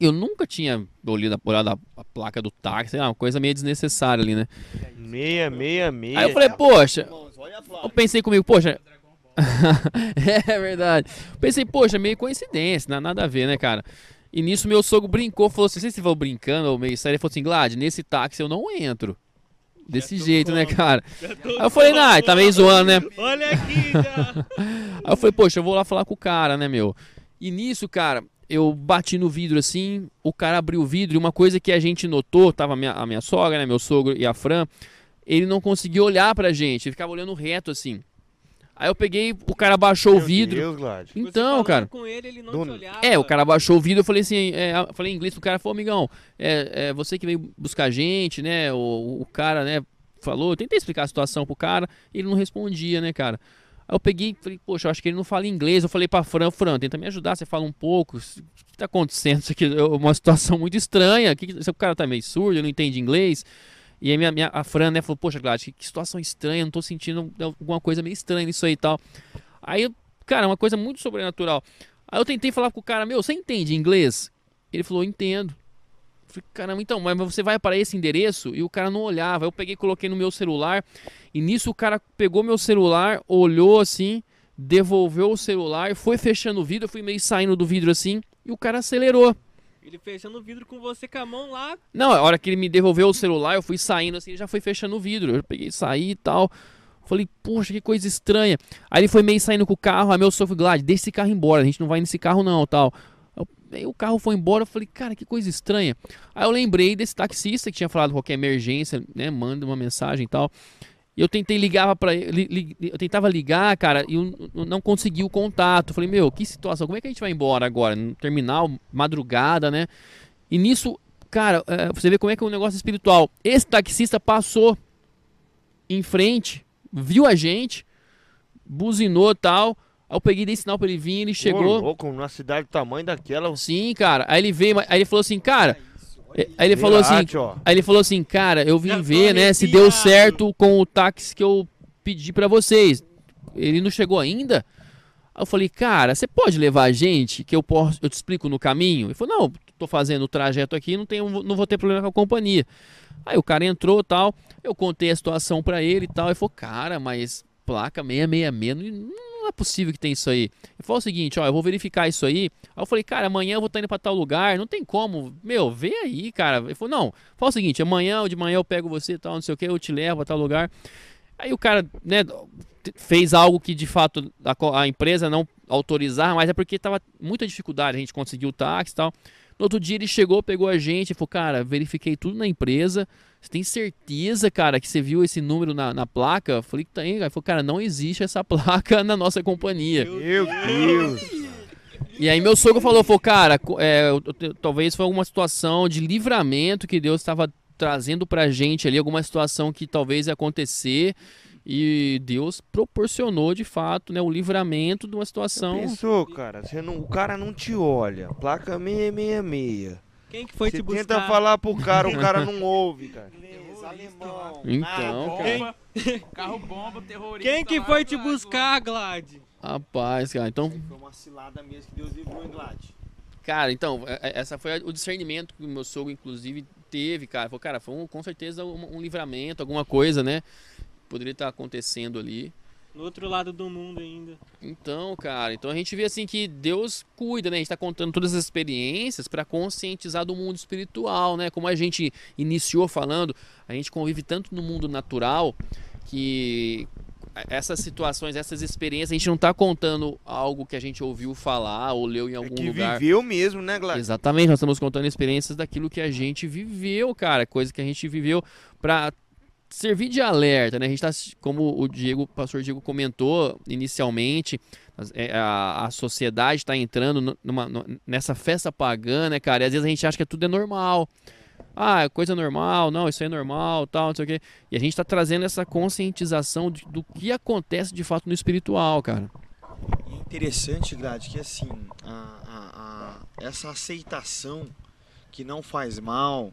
Eu nunca tinha olhado, olhado a, a placa do táxi, é uma coisa meio desnecessária ali, né? Meia, meia, meia. Aí eu falei, poxa, eu pensei comigo, poxa. é verdade. Pensei, poxa, meio coincidência, não nada a ver, né, cara? E nisso meu sogro brincou, falou assim, não sei se falou brincando ou meio sério, ele falou assim, Glad, nesse táxi eu não entro. Desse jeito, né, cara? Aí eu falei, nah, tá meio zoando, né? Olha aqui, já. Aí eu falei, poxa, eu vou lá falar com o cara, né, meu? E nisso, cara, eu bati no vidro assim, o cara abriu o vidro e uma coisa que a gente notou, tava a minha, a minha sogra, né, meu sogro e a Fran, ele não conseguia olhar pra gente, ele ficava olhando reto assim. Aí eu peguei, o cara baixou o Meu vidro. Deus, Glad. Então, cara. com ele, ele não Do- te olhava. É, o cara baixou o vidro, eu falei assim, é, eu falei em inglês pro cara, falou, amigão, é, é você que veio buscar a gente, né? O, o cara, né, falou, eu tentei explicar a situação pro cara, e ele não respondia, né, cara? Aí eu peguei e falei, poxa, eu acho que ele não fala inglês. Eu falei pra Fran, Fran, tenta me ajudar, você fala um pouco. O que tá acontecendo? Isso aqui é uma situação muito estranha. Que, que- o cara tá meio surdo, não entende inglês. E aí minha, minha, a Fran, né, falou, poxa, Glad, que, que situação estranha, não tô sentindo alguma coisa meio estranha nisso aí e tal. Aí, cara, uma coisa muito sobrenatural. Aí eu tentei falar com o cara, meu, você entende inglês? Ele falou, entendo. Eu Falei, caramba, então, mas você vai para esse endereço? E o cara não olhava. Eu peguei coloquei no meu celular. E nisso o cara pegou meu celular, olhou assim, devolveu o celular, foi fechando o vidro. Eu fui meio saindo do vidro assim. E o cara acelerou. Ele fechando o vidro com você com a mão lá. Não, a hora que ele me devolveu o celular, eu fui saindo assim, ele já foi fechando o vidro. Eu peguei saí e tal. Falei, poxa, que coisa estranha. Aí ele foi meio saindo com o carro, aí meu falou, Glad, deixa esse carro embora, a gente não vai nesse carro não, tal. Aí o carro foi embora, eu falei, cara, que coisa estranha. Aí eu lembrei desse taxista que tinha falado qualquer emergência, né, manda uma mensagem e tal. Eu tentei ligar para ele, eu tentava ligar, cara, e eu não consegui o contato. Falei, meu, que situação, como é que a gente vai embora agora? No terminal, madrugada, né? E nisso, cara, é, você vê como é que é um negócio espiritual. Esse taxista passou em frente, viu a gente, buzinou tal. Aí eu peguei dei sinal pra ele vir, ele Ô, chegou. louco, numa cidade do tamanho daquela. Sim, cara. Aí ele veio, aí ele falou assim, cara. Aí ele falou assim. Aí ele falou assim, cara, eu vim ver, né, se deu certo com o táxi que eu pedi pra vocês. Ele não chegou ainda? Aí eu falei, cara, você pode levar a gente, que eu posso, eu te explico no caminho? Ele falou, não, tô fazendo o trajeto aqui, não, tenho, não vou ter problema com a companhia. Aí o cara entrou tal, eu contei a situação pra ele e tal, ele falou, cara, mas placa 666, não não é possível que tem isso aí. Ele falou o seguinte, ó, eu vou verificar isso aí. Aí eu falei, cara, amanhã eu vou estar indo pra tal lugar, não tem como. Meu, vê aí, cara. Ele falou, não, fala o seguinte, amanhã ou de manhã eu pego você e tal, não sei o que, eu te levo a tal lugar. Aí o cara, né, fez algo que de fato a, a empresa não autorizar, mas é porque tava muita dificuldade, a gente conseguiu o táxi e tal. No outro dia ele chegou, pegou a gente e falou, cara, verifiquei tudo na empresa, Você tem certeza, cara, que você viu esse número na, na placa? Eu falei que tem, cara. Ele falou, cara, não existe essa placa na nossa companhia. Meu Deus. E aí meu sogro falou, falou, cara, é, talvez foi alguma situação de livramento que Deus estava trazendo pra gente ali, alguma situação que talvez ia acontecer. E Deus proporcionou de fato, né, o livramento de uma situação. Pensou, cara? Você não, o cara não te olha. Placa 666. Quem que foi Você te tenta buscar? falar pro cara, o cara não ouve, cara. alemão. Então, cara, Carro bomba, terrorista. Quem que foi te buscar, Glad? rapaz, cara, então Foi uma cilada mesmo que Deus livrou em Glad. Cara, então, é- é- essa foi o discernimento que o meu sogro, inclusive, teve, cara. Falou, cara, foi um- com certeza um, um livramento, alguma coisa, né? Poderia estar acontecendo ali. No outro lado do mundo ainda. Então, cara, então a gente vê assim que Deus cuida, né? A gente tá contando todas as experiências para conscientizar do mundo espiritual, né? Como a gente iniciou falando, a gente convive tanto no mundo natural que essas situações, essas experiências, a gente não tá contando algo que a gente ouviu falar ou leu em É algum que lugar. viveu mesmo, né, Gladys? Exatamente, nós estamos contando experiências daquilo que a gente viveu, cara, coisa que a gente viveu para servir de alerta, né? A gente tá, como o Diego, o pastor Diego comentou inicialmente, é, a, a sociedade está entrando nu- numa, nu- nessa festa pagã, né, cara? E às vezes a gente acha que tudo é normal. Ah, é coisa normal, não, isso é normal, tal, não sei o quê. E a gente está trazendo essa conscientização de- do que acontece de fato no espiritual, cara. É interessante, Glad, que assim, a- a- essa aceitação que não faz mal,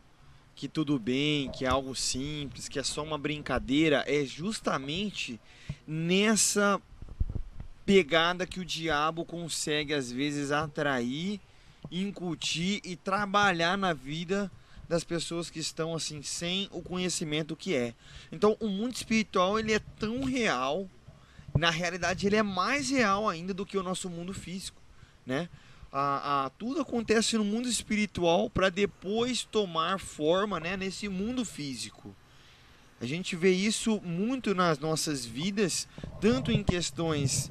que tudo bem, que é algo simples, que é só uma brincadeira, é justamente nessa pegada que o diabo consegue às vezes atrair, incutir e trabalhar na vida das pessoas que estão assim sem o conhecimento que é. Então, o mundo espiritual ele é tão real na realidade ele é mais real ainda do que o nosso mundo físico, né? A, a- tudo acontece no mundo espiritual para depois tomar forma, né, nesse mundo físico. A gente vê isso muito nas nossas vidas, tanto em questões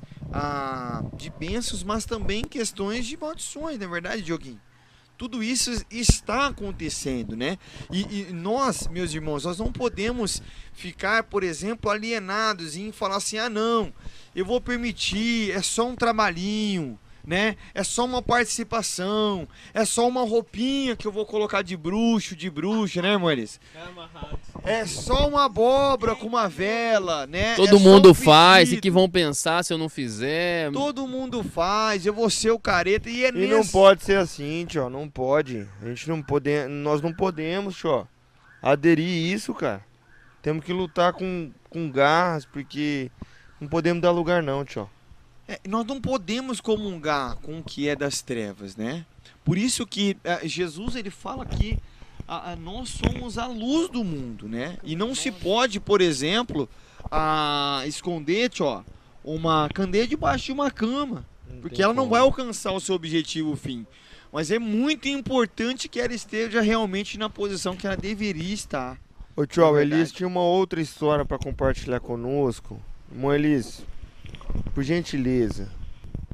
de bênçãos, mas também em questões de maldições, não é verdade, Dioguinho? Tudo isso está acontecendo, né? E, e nós, meus irmãos, nós não podemos ficar, por exemplo, alienados em falar assim: ah, não, eu vou permitir, é só um trabalhinho, né? É só uma participação, é só uma roupinha que eu vou colocar de bruxo, de bruxa, né, amores? É só uma abóbora com uma vela, né? Todo É mundo um faz, e que vão pensar se eu não fizer. Todo mundo faz, eu vou ser o careta e é E nesse... não pode ser assim, tio, não pode. A gente não pode, nós não podemos, tio, aderir isso, cara. Temos que lutar com, com garras, porque não podemos dar lugar não, tio. É, nós não podemos comungar com o que é das trevas, né? Por isso que eh, Jesus ele fala que a- a- nós somos a luz do mundo, né? E não se pode, por exemplo, a, esconder, ó, uma candeia debaixo de uma cama, porque ela não como. vai alcançar o seu objetivo fim. Mas é muito importante que ela esteja realmente na posição que ela deveria estar. Ô tio, É. Elis tinha uma outra história pra compartilhar conosco. Irmão Elis, por gentileza,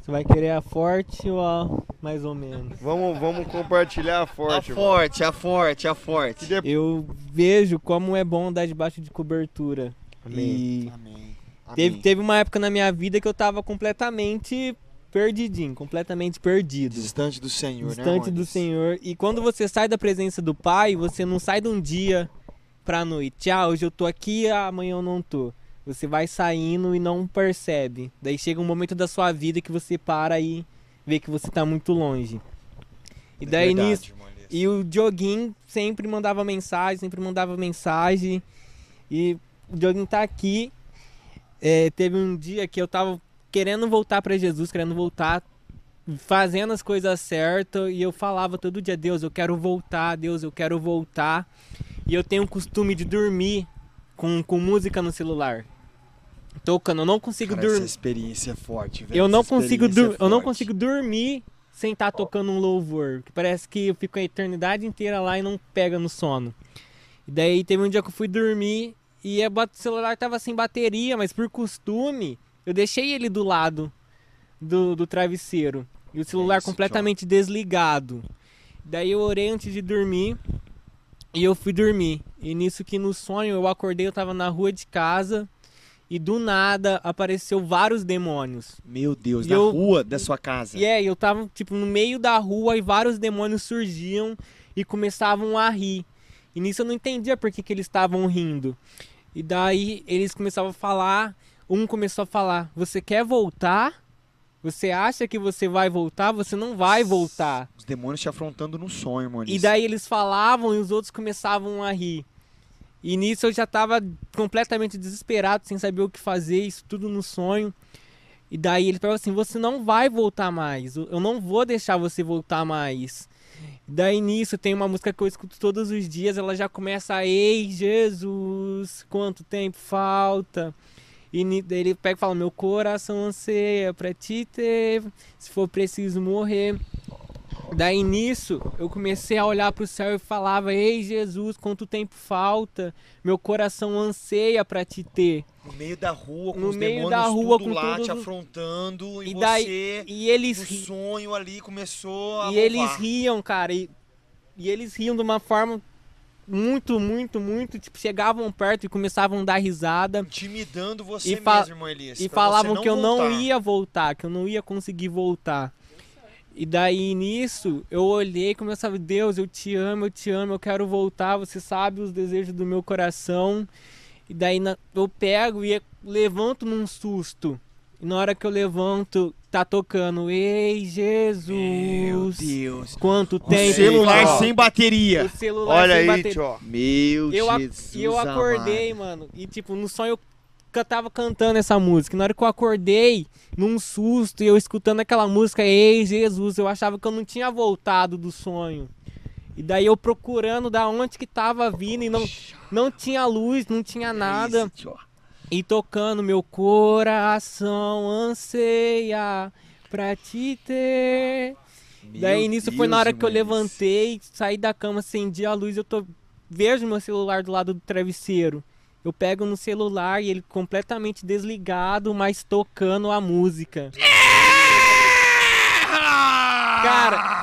Você vai querer a forte ou a mais ou menos? vamos, vamos compartilhar a forte. a irmão. forte, a forte, a forte. E depois- Eu vejo como é bom andar debaixo de cobertura. Amém. E Amém. teve, Amém. teve uma época na minha vida que eu tava completamente perdidinho, completamente perdido. Distante do Senhor, né? distante do Moisés? Senhor. E quando você sai da presença do Pai, você não sai de um dia pra noite. Ah, hoje eu tô aqui, amanhã eu não tô. Você vai saindo e não percebe. Daí chega um momento da sua vida que você para e vê que você tá muito longe. E daí Verdade, nisso. Elias. E o Dioguinho sempre mandava mensagem, sempre mandava mensagem. E o Dioguinho tá aqui. É, teve um dia que eu tava querendo voltar pra Jesus, querendo voltar, fazendo as coisas certas. E eu falava todo dia: Deus, eu quero voltar, Deus, eu quero voltar. E eu tenho o costume de dormir com, com música no celular. Tocando, eu não consigo Cara, essa dormir. experiência é forte, velho. Eu não consigo é eu não consigo dormir sem estar tocando um louvor, que parece que eu fico a eternidade inteira lá e não pega no sono. E daí teve um dia que eu fui dormir e o celular tava sem bateria, mas por costume eu deixei ele do lado do, do travesseiro e o celular isso, completamente desligado. Daí eu orei antes de dormir E eu fui dormir. E nisso que no sonho eu acordei, eu tava na rua de casa e do nada apareceu vários demônios. Meu Deus, E na eu- rua da sua casa. E é, eu tava tipo no meio da rua e vários demônios surgiam e começavam a rir. E nisso eu não entendia por que, que eles estavam rindo. E daí eles começavam a falar, um começou a falar: "Você quer voltar? Você acha que você vai voltar? Você não vai voltar". Os demônios te afrontando no sonho, irmão. E daí eles falavam e os outros começavam a rir. E nisso eu já tava completamente desesperado, sem saber o que fazer, isso tudo no sonho. E daí ele falou assim: Você não vai voltar mais, eu não vou deixar você voltar mais. Daí nisso tem uma música que eu escuto todos os dias, ela já começa: Ei Jesus, quanto tempo falta. E ele pega e fala: Meu coração anseia pra te ter, se for preciso morrer. Daí nisso, eu comecei a olhar pro céu e falava: Ei Jesus, quanto tempo falta? Meu coração anseia pra te ter. No meio da rua, com No os meio demônios da rua, tudo com lá todos te afrontando. E, E daí- você, E eles, ri- sonho ali, começou a e eles louvar. riam, cara. E, e eles riam de uma forma muito, muito, muito. Tipo, chegavam perto e começavam a dar risada. Intimidando você E mesmo, Elias. E falavam que eu não voltar. ia voltar, que eu não ia conseguir voltar. E daí nisso, eu olhei e comecei a Deus, eu te amo, eu te amo, eu quero voltar, você sabe os desejos do meu coração. E daí na- eu pego e levanto num susto. E na hora que eu levanto, tá tocando, ei Meu Jesus, Deus. quanto O tempo. celular Ó. sem bateria. O celular Olha sem aí, bateria. tio. Meu Eu, Jesus. e eu acordei, mano. E tipo, no sonho eu ca- tava cantando essa música. Na hora que eu acordei, num susto, e eu escutando aquela música, Ei Jesus, eu achava que eu não tinha voltado do sonho. E daí eu procurando da onde que tava vindo e não, não tinha luz, não tinha nada. Isso, tio. E tocando meu coração anseia pra te ter. Daí Meu nisso foi na Deus, hora que eu levantei, saí da cama, acendi a luz, eu tô vejo meu celular do lado do travesseiro. Eu pego no celular e ele completamente desligado, mas tocando a música. Cara,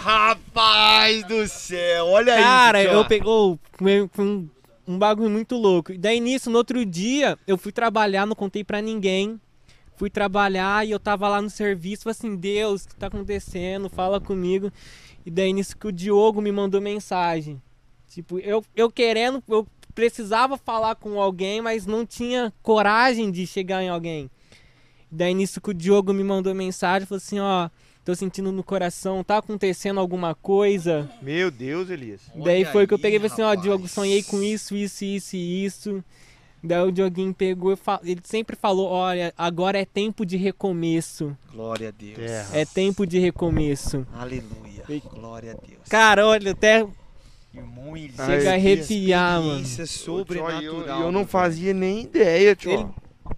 Rapaz do céu, olha cara, isso. eu pegou foi um, um bagulho muito louco. E daí nisso, no outro dia, eu fui trabalhar, não contei pra ninguém. Fui trabalhar e eu tava lá no serviço, assim, Deus, o que tá acontecendo? Fala comigo. E daí nisso que o Diogo me mandou mensagem. Tipo, eu, eu querendo, eu precisava falar com alguém, mas não tinha coragem de chegar em alguém. Daí nisso que o Diogo me mandou mensagem, falou assim, ó, tô sentindo no coração, tá acontecendo alguma coisa? Meu Deus, Elias. Daí Olha foi que eu peguei e falei assim, ó. Diogo, sonhei com isso, isso, isso e isso. Daí o Dioguinho pegou e ele sempre falou, olha, agora é tempo de recomeço. Glória a Deus. Terra. É tempo de recomeço. Aleluia. Glória a Deus. Cara, olha, até Irmão Elias. chega a arrepiar, mano. Sobrenatural. eu, eu não meu fazia nem ideia, tio. Ele-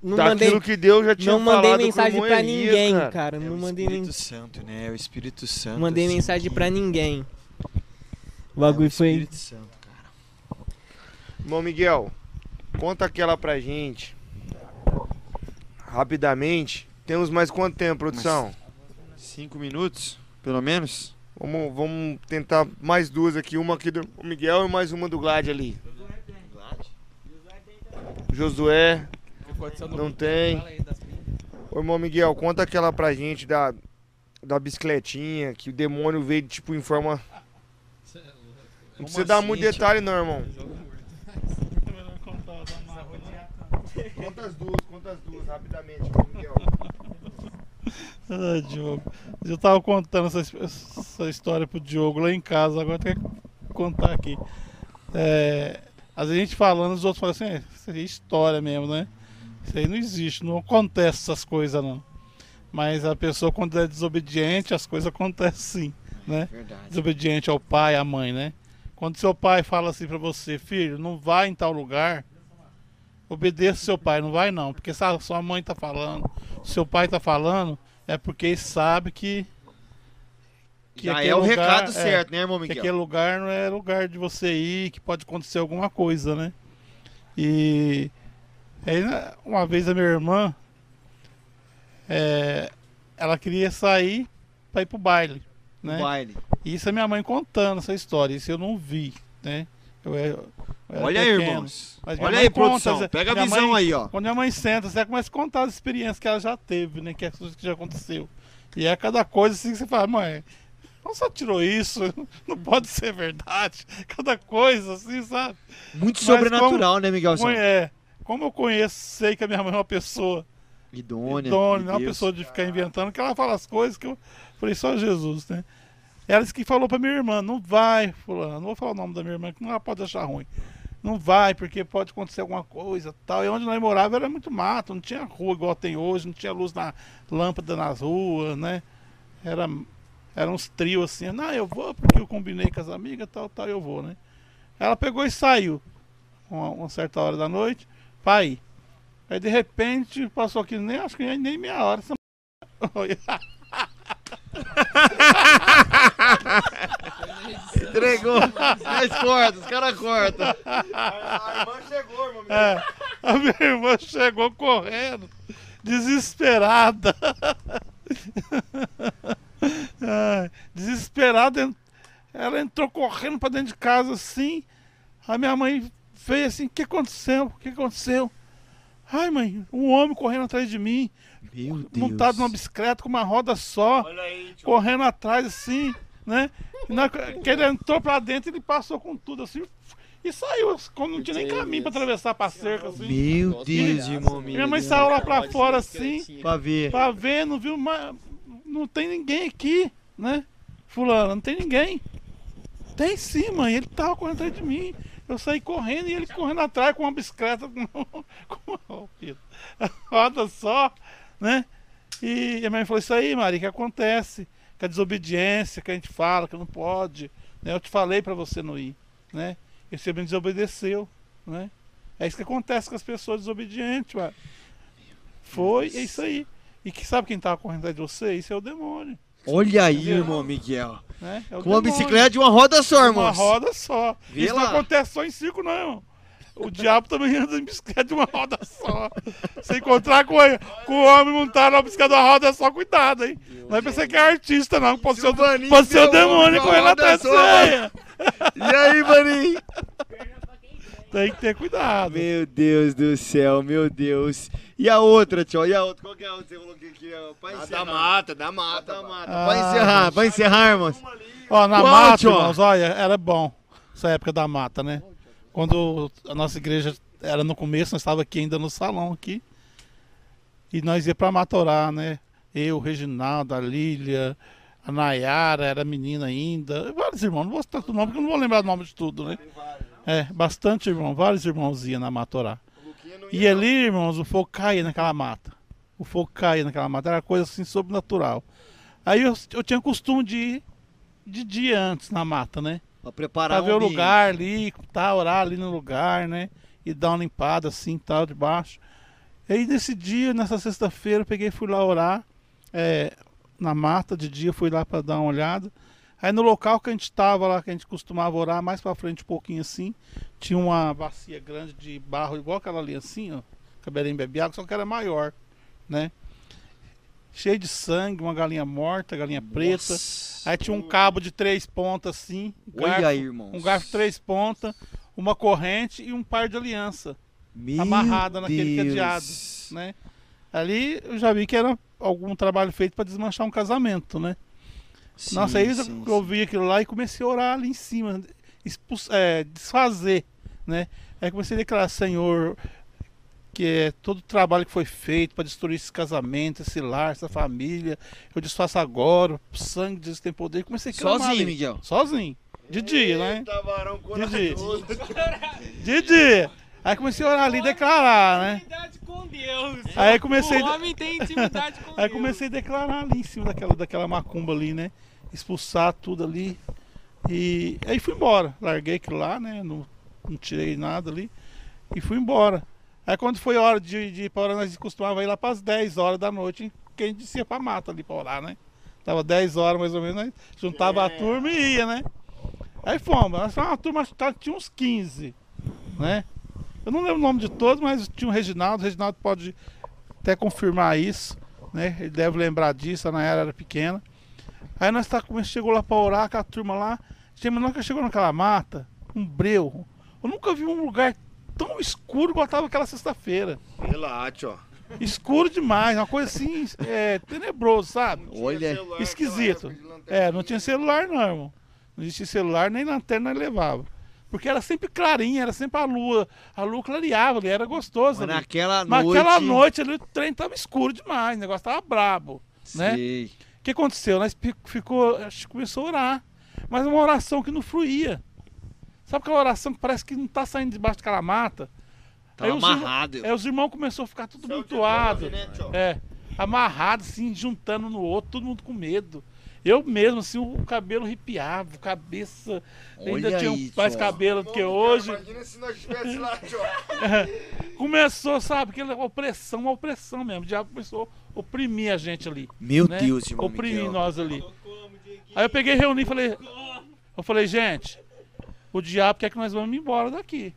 Não Daquilo mandei, que Deus já tinha não mandei o mensagem Elias, ninguém, cara. cara. É Não o mandei, nem, Espírito Santo, né? É o Espírito Santo. mandei assim, mensagem que- pra ninguém. O É bagulho o foi. Espírito Santo, cara. Irmão Miguel, conta aquela pra gente. Rapidamente. Temos mais quanto tempo, produção? Cinco minutos, pelo menos. Vamos, vamos tentar mais duas aqui. Uma aqui do Miguel e mais uma do Glad ali. Josué, não tem. Ô irmão Miguel, conta aquela pra gente da, da bicicletinha, que o demônio veio tipo em forma. Não precisa dar assim, muito tio? detalhe não, irmão. Conta as duas, conta as duas, rapidamente, Miguel. Ah, Diogo. Eu tava contando essa, essa história pro Diogo lá em casa, agora tem que contar aqui. É, às vezes a gente falando, os outros falam assim, "É, isso é história mesmo, né? Isso aí não existe, não acontece essas coisas não. Mas a pessoa quando é desobediente, as coisas acontecem sim, né? Verdade. Desobediente ao pai, à mãe, né? Quando seu pai fala assim pra você, filho, não vai em tal lugar, obedeça seu pai, não vai não, porque se a sua mãe tá falando, seu pai tá falando, é porque ele sabe que, que Já é o lugar- recado é, certo, né, irmão que Miguel? aquele lugar não é lugar de você ir, que pode acontecer alguma coisa, né? E aí, né, uma vez a minha irmã, é, ela queria sair pra ir pro baile, né? No baile. E Isso é minha mãe contando essa história, isso eu não vi, né? Eu, eu era Olha aí, irmãos. Olha aí, conta, produção. Zé. Pega a visão mãe- aí, ó. Quando minha mãe senta, você começa a contar as experiências que ela já teve, né? Que é as coisas que já aconteceu. E é cada coisa assim que você fala, mãe, não só tirou isso, não pode ser verdade. Cada coisa, assim, sabe? Muito Mas sobrenatural, né, Miguel? Como, é, como eu conheço, sei que a minha mãe é uma pessoa Idônea. idônea, não é uma pessoa de ficar inventando, que ela fala as coisas que eu falei, só Jesus, né? Ela disse que falou pra minha irmã, não vai, fulano, não vou falar o nome da minha irmã, que não ela pode achar ruim. Não vai, porque pode acontecer alguma coisa tal. E onde nós morávamos era muito mato, não tinha rua igual tem hoje, não tinha luz na lâmpada nas ruas, né? Era, era uns trios assim, não, eu vou porque eu combinei com as amigas, tal, tal, eu vou, né? Ela pegou e saiu, uma, uma certa hora da noite, pai. Aí de repente passou aqui, nem acho que nem meia hora. essa Entregou. Mas corta, os caras cortam. A irmã chegou, irmão. É, a minha irmã chegou correndo, desesperada. Ai, desesperada, ela entrou correndo pra dentro de casa assim. A minha mãe veio assim: O que aconteceu? O que aconteceu? Ai, mãe, um homem correndo atrás de mim, Meu Deus. montado numa bicicleta com uma roda só. Olha aí, correndo atrás assim, né? Na, que ele entrou pra dentro, ele passou com tudo assim e saiu. Quando não tinha nem caminho pra atravessar pra cerca assim. Meu Deus, irmão. Minha mãe saiu lá pra fora assim. Pra ver. pra ver, não viu, mas não tem ninguém aqui, né? Fulano, não tem ninguém. Tem sim, mãe, ele tava correndo atrás de mim. Eu saí correndo e ele correndo atrás com uma bicicleta com, com roda só, né? E a mãe falou: Isso aí, Maria, que acontece? Que a desobediência que a gente fala, que não pode. Né? Eu te falei pra você não ir, né? E você me desobedeceu, né? É isso que acontece com as pessoas desobedientes, ué. Foi, é isso aí. E que sabe quem tava correndo atrás de você? Isso é o demônio, Olha aí, Entendeu? irmão Miguel. né? É Com uma bicicleta de uma roda só, irmão. Uma roda só. Vê Isso lá. não acontece só em circo, não, irmão. O diabo também anda em bicicleta de uma roda só. Se encontrar com, ele- com o homem montado na bicicleta de uma roda só, cuidado, hein? Não é pensar que é artista, não. Pode ser, o- pode ser o demônio com roda atrás você. E aí, Vaninho? Tem que ter cuidado. Meu Deus do céu, meu Deus. E a outra, tio? E a outra? Qual que é a outra que você falou que aqui é? Pra Ah, da encerrar. mata, da Ah, mata. da mata. Ah, Pra encerrar, pra encerrar, irmãos. Ó, na Qual, mata, tio? irmãos, olha, era bom. Essa época da mata, né? Quando a nossa igreja era no começo, nós estávamos aqui ainda no salão aqui. E nós ia pra mata orar, né? Eu, o Reginaldo, a Lília, a Nayara, era menina ainda. Vários irmãos, não vou citar todo nome, porque eu não vou lembrar o nome de tudo, né? É, bastante irmão, vários irmãos iam na mata orar. E ali, irmãos, o fogo caía naquela mata. O fogo caía naquela mata, era coisa assim sobrenatural. Aí eu, eu tinha costume de ir de dia antes na mata, né? Pra preparar Pra ver o ambiente. lugar ali, tá, orar ali no lugar, né? E dar uma limpada assim, tal, de baixo. E aí nesse dia, nessa sexta-feira, eu peguei e fui lá orar. é, na mata de dia, fui lá pra dar uma olhada. Aí no local que a gente tava lá, que a gente costumava orar, mais pra frente um pouquinho assim, tinha uma bacia grande de barro, igual aquela ali assim, ó. Cabelinho bebe água, só que era maior, né? Cheio de sangue, uma galinha morta, galinha preta. Nossa. Aí tinha um cabo de três pontas assim, Olha garfo, aí, irmãos. um garfo de três pontas, uma corrente e um par de aliança, Meu amarrada naquele Deus. cadeado. né? Ali eu já vi que era algum trabalho feito para desmanchar um casamento, né? Sim, Nossa, aí sim, eu vi aquilo lá e comecei a orar ali em cima, expus- é, desfazer, né? Aí comecei a declarar, Senhor, que é todo o trabalho que foi feito para destruir esse casamento, esse lar, essa família, eu desfaço agora, o sangue de Jesus tem poder. Comecei a clamar Sozinho, ali. Miguel. Sozinho, de dia, né? Eita, varão Didi. corajoso. De dia. Aí comecei a orar ali e declarar, né? Intimidade com Deus. Aí comecei, O homem tem intimidade com aí Deus. comecei a declarar ali em cima daquela, daquela macumba ali, né? Expulsar tudo ali. E aí fui embora. Larguei aquilo lá, né? Não, não tirei nada ali. E fui embora. Aí quando foi hora de, de ir pra orar, nós costumava ir lá para as 10 horas da noite, que a gente descia pra mata ali pra orar, né? Tava 10 horas mais ou menos, nós juntava a turma e ia, né? Aí fomos. Nós uma turma, acho que tinha uns 15, né? Eu não lembro o nome de todos, mas tinha o Reginaldo. O Reginaldo pode até confirmar isso, né? Ele deve lembrar disso, a Nayara era pequena. Aí nós tá, chegou lá pra orar com a turma lá. Tinha menor que chegou naquela mata, um breu, Eu nunca vi um lugar tão escuro igual tava aquela sexta-feira. Relate, ó. Escuro demais, uma coisa assim, é, tenebroso, sabe? Olha, esquisito. É, não tinha celular não, irmão. Não existia celular, nem lanterna levava. Porque era sempre clarinha, era sempre a lua. A lua clareava ali, era gostoso mas ali. naquela Mas noite. aquela noite ali o trem tava escuro demais, o negócio tava brabo. né? Sei. O que aconteceu? Nós fi- ficou, acho que começou a orar. Mas uma oração que não fluía. Sabe aquela oração que parece que não tá saindo debaixo daquela mata? Os irmãos- amarrado. Aí os irmãos começaram a ficar tudo mutuado. né, É, amarrado, assim, juntando no outro, todo mundo com medo. Eu mesmo, assim, o cabelo arrepiava, cabeça. ainda Olha tinha aí, mais tio. cabelo do que hoje. Imagina se nós estivesse lá, tio. Começou, sabe, aquela opressão, uma opressão mesmo. O diabo começou a oprimir a gente ali. Meu né? Deus, irmão Oprimir Miguel. nós ali. Aí eu peguei, reuni e falei. Eu falei, gente, o diabo quer que nós vamos embora daqui.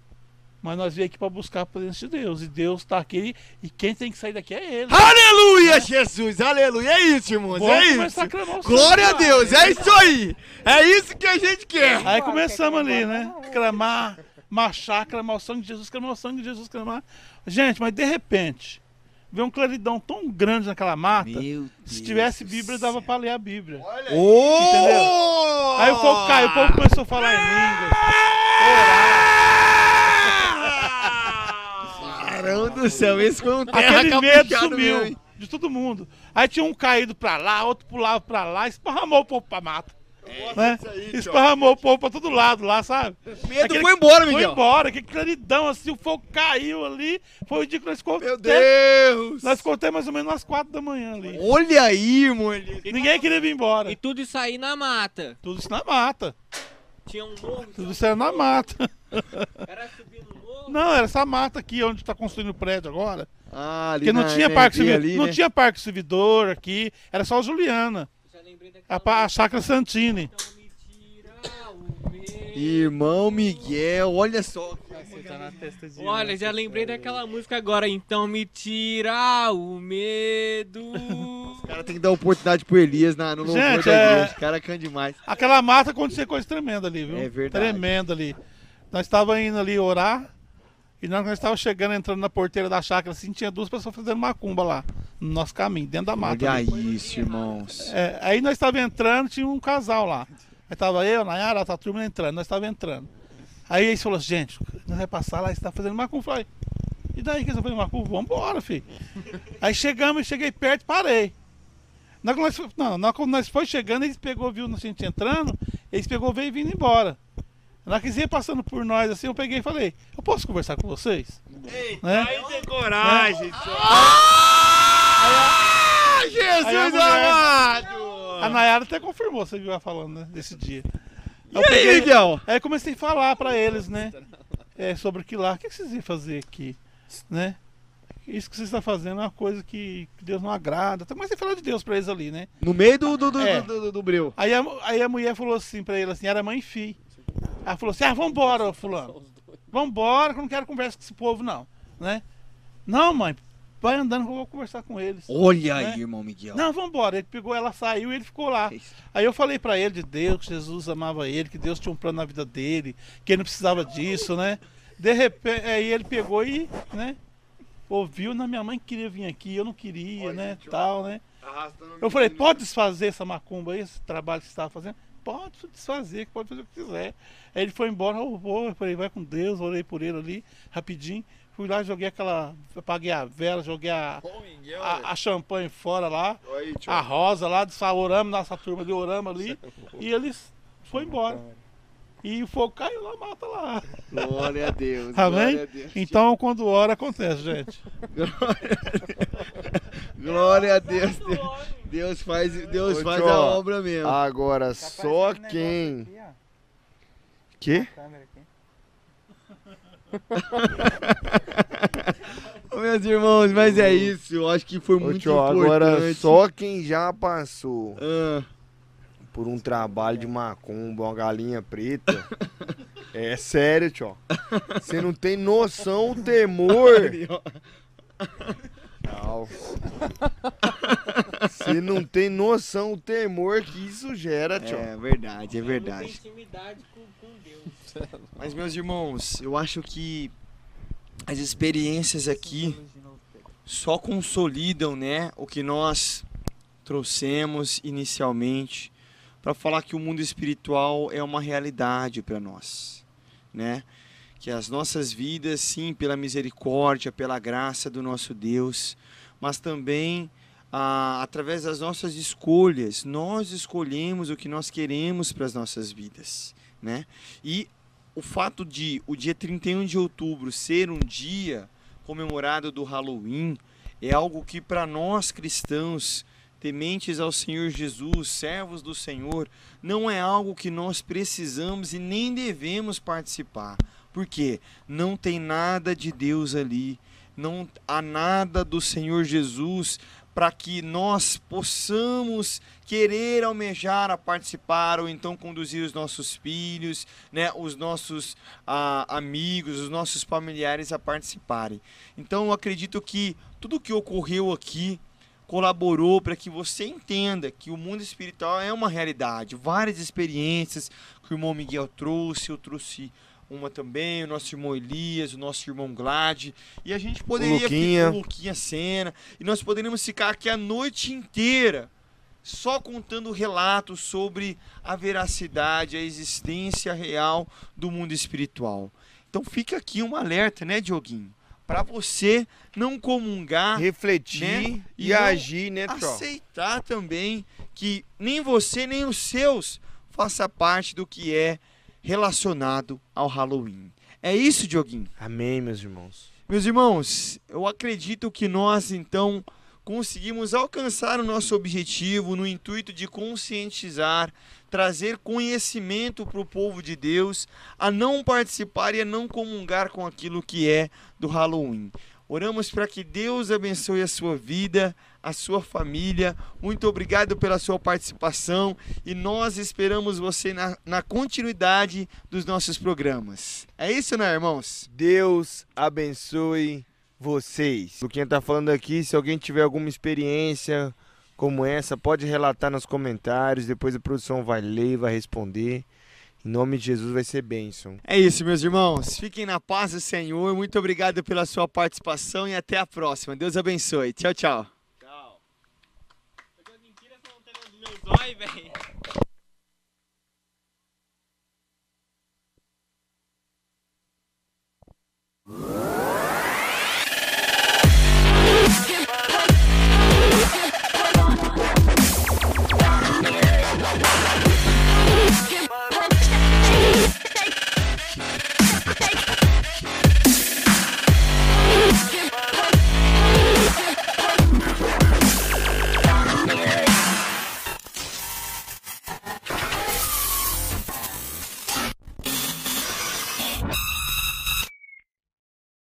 Mas nós viemos aqui para buscar a presença de Deus. E Deus está aqui. E quem tem que sair daqui é Ele. Aleluia, Jesus, aleluia. É isso, irmãos, Vamos é começar a isso. clamar o Glória a. Deus, é isso aí. É isso que a gente quer. Aí começamos ali, né? Clamar, marchar, clamar o sangue de Jesus, clamar o sangue de Jesus, clamar. Gente, mas de repente, veio um claridão tão grande naquela mata. Meu Se tivesse Bíblia, dava para ler a Bíblia. Oh! Aí o povo caiu, o povo começou a falar em línguas. Caramba do céu, esse foi um terra Aquele medo sumiu mesmo, de todo mundo. Aí tinha um caído pra lá, outro pulava pra lá, esparramou o povo pra mata. né? Esparramou o povo pra todo lado lá, sabe? O medo Aquele- foi embora, Foi Miguel. embora, que claridão assim, o fogo caiu ali. Foi o dia que nós ficou. Meu Deus. Nós até mais ou menos às quatro da manhã ali. Olha aí, irmão. Ninguém queria vir embora. E tudo isso aí na mata. Tudo isso na mata. Tinha um morro, Tudo isso era na mata. era morro. Não, era essa mata aqui onde tá construindo o prédio agora. Ah, ali Porque não na tinha parque servidor. ali, Não né? tinha parque servidor aqui. Era só o Juliana. Já lembrei A, daquela pa- a chácara Santini. Então me tira o medo. Irmão Miguel, olha só. Tá Olha, já lembrei daquela música agora. Então me tira o medo. O cara tem que dar oportunidade pro Elias na, no louvor Gente, da é- igreja. O cara canta demais. Aquela mata acontecia coisa tremenda ali, viu? É verdade. Tremenda ali. Nós estávamos indo ali orar. E nós, nós estávamos chegando, entrando na porteira da chácara, assim, tinha duas pessoas fazendo macumba lá, no nosso caminho, dentro da mata. Olha ali. isso, irmãos. É, aí nós estávamos entrando, tinha um casal lá. Aí tava eu, Nayara, a turma entrando, nós estávamos entrando. Aí eles falaram, gente, nós vai passar lá, você tá fazendo macumba. Eu falei, e daí que você tá fazendo macumba? Vambora, filho. aí chegamos, cheguei perto e parei. Na hora que nós, não, na hora que nós foi chegando, eles pegou, viu a gente entrando, eles pegou, veio vindo embora. Na que iam passando por nós, assim, eu peguei e falei, eu posso conversar com vocês? né? tem coragem, Ah, Aí a Jesus mulher- amado! A Nayara até confirmou, você viu ela falando, né, desse dia. E aí, Miguel? Aí eu comecei a falar pra eles, né? É, sobre aquilo lá. O que que vocês iam fazer aqui? Né? Isso que vocês estão fazendo é uma coisa que, que Deus não agrada. Então comecei a falar de Deus pra eles ali, né? No meio do, do, do, É. do, do, do breu. Aí a, aí a mulher falou assim pra ele, assim, era mãe e filho. Ela falou assim, ah, vambora, fulano. Vambora, que eu não quero conversa com esse povo, não. Né? Não, mãe, vai andando que eu vou conversar com eles. Olha Né? aí, irmão Miguel. Não, vambora. Ele pegou, ela saiu e ele ficou lá. Aí eu falei pra ele de Deus, que Jesus amava ele, que Deus tinha um plano na vida dele, que ele não precisava disso, né? De repente, aí ele pegou e, né? Ouviu, na minha mãe queria vir aqui, eu não queria, né? Tal, né? Eu falei, pode desfazer essa macumba aí, esse trabalho que você estava fazendo? Pode desfazer, pode fazer o que quiser. Aí ele foi embora, eu vou, eu falei, vai com Deus, orei por ele ali, rapidinho. Fui lá, joguei aquela. Apaguei a vela, joguei a, a, a champanhe fora lá, a rosa lá, ah, oramos, nossa turma de orama ali, e eles foi embora. E o fogo caiu lá, mata lá. Glória a Deus. Amém? Glória a Deus. Então, quando ora, acontece, gente. Glória a Deus. Deus, Deus faz, Deus Ô, faz a obra mesmo. Agora, só quem... Que? Meus irmãos, mas é isso. Eu acho que foi Ô, muito tio, importante. agora só quem já passou Ah, por um trabalho de macumba, uma galinha preta. É sério, tio. Você não tem noção o temor. Não. Você não tem noção o temor que isso gera, tio. é verdade, é verdade. intimidade com, com Deus. Mas, meus irmãos, eu acho que as experiências aqui só consolidam, né, o que nós trouxemos inicialmente para falar que o mundo espiritual é uma realidade para nós, né? Que as nossas vidas, sim, pela misericórdia, pela graça do nosso Deus, mas também ah, através das nossas escolhas, nós escolhemos o que nós queremos para as nossas vidas, né? E o fato de o dia 31 de outubro ser um dia comemorado do Halloween é algo que para nós cristãos, tementes ao Senhor Jesus, servos do Senhor, não é algo que nós precisamos e nem devemos participar. Porque não tem nada de Deus ali, não há nada do Senhor Jesus para que nós possamos querer almejar a participar ou então conduzir os nossos filhos, né, os nossos ah, amigos, os nossos familiares a participarem. Então eu acredito que tudo o que ocorreu aqui colaborou para que você entenda que o mundo espiritual é uma realidade. Várias experiências que o irmão Miguel trouxe, eu trouxe uma também, o nosso irmão Elias, o nosso irmão Glad. E a gente poderia Luquinha. o Luquinha Sena, e nós poderíamos ficar aqui a noite inteira só contando relatos sobre a veracidade, a existência real do mundo espiritual. Então fica aqui um alerta, né, Dioguinho? Para você não comungar Refletir né? e, E agir, né, Tro? aceitar também que nem você nem os seus faça parte do que é relacionado ao Halloween. É isso, Dioguinho? Amém, meus irmãos. Meus irmãos, eu acredito que nós então conseguimos alcançar o nosso objetivo no intuito de conscientizar, trazer conhecimento para o povo de Deus a não participar e a não comungar com aquilo que é do Halloween. Oramos para que Deus abençoe a sua vida, a sua família. Muito obrigado pela sua participação e nós esperamos você na, na continuidade dos nossos programas. É isso, né, irmãos? Deus abençoe vocês. O quem tá falando aqui, se alguém tiver alguma experiência como essa, pode relatar nos comentários, depois a produção vai ler e vai responder. Em nome de Jesus vai ser bênção. É isso, meus irmãos. Fiquem na paz do Senhor. Muito obrigado pela sua participação e até a próxima. Deus abençoe. Tchau, tchau. velho.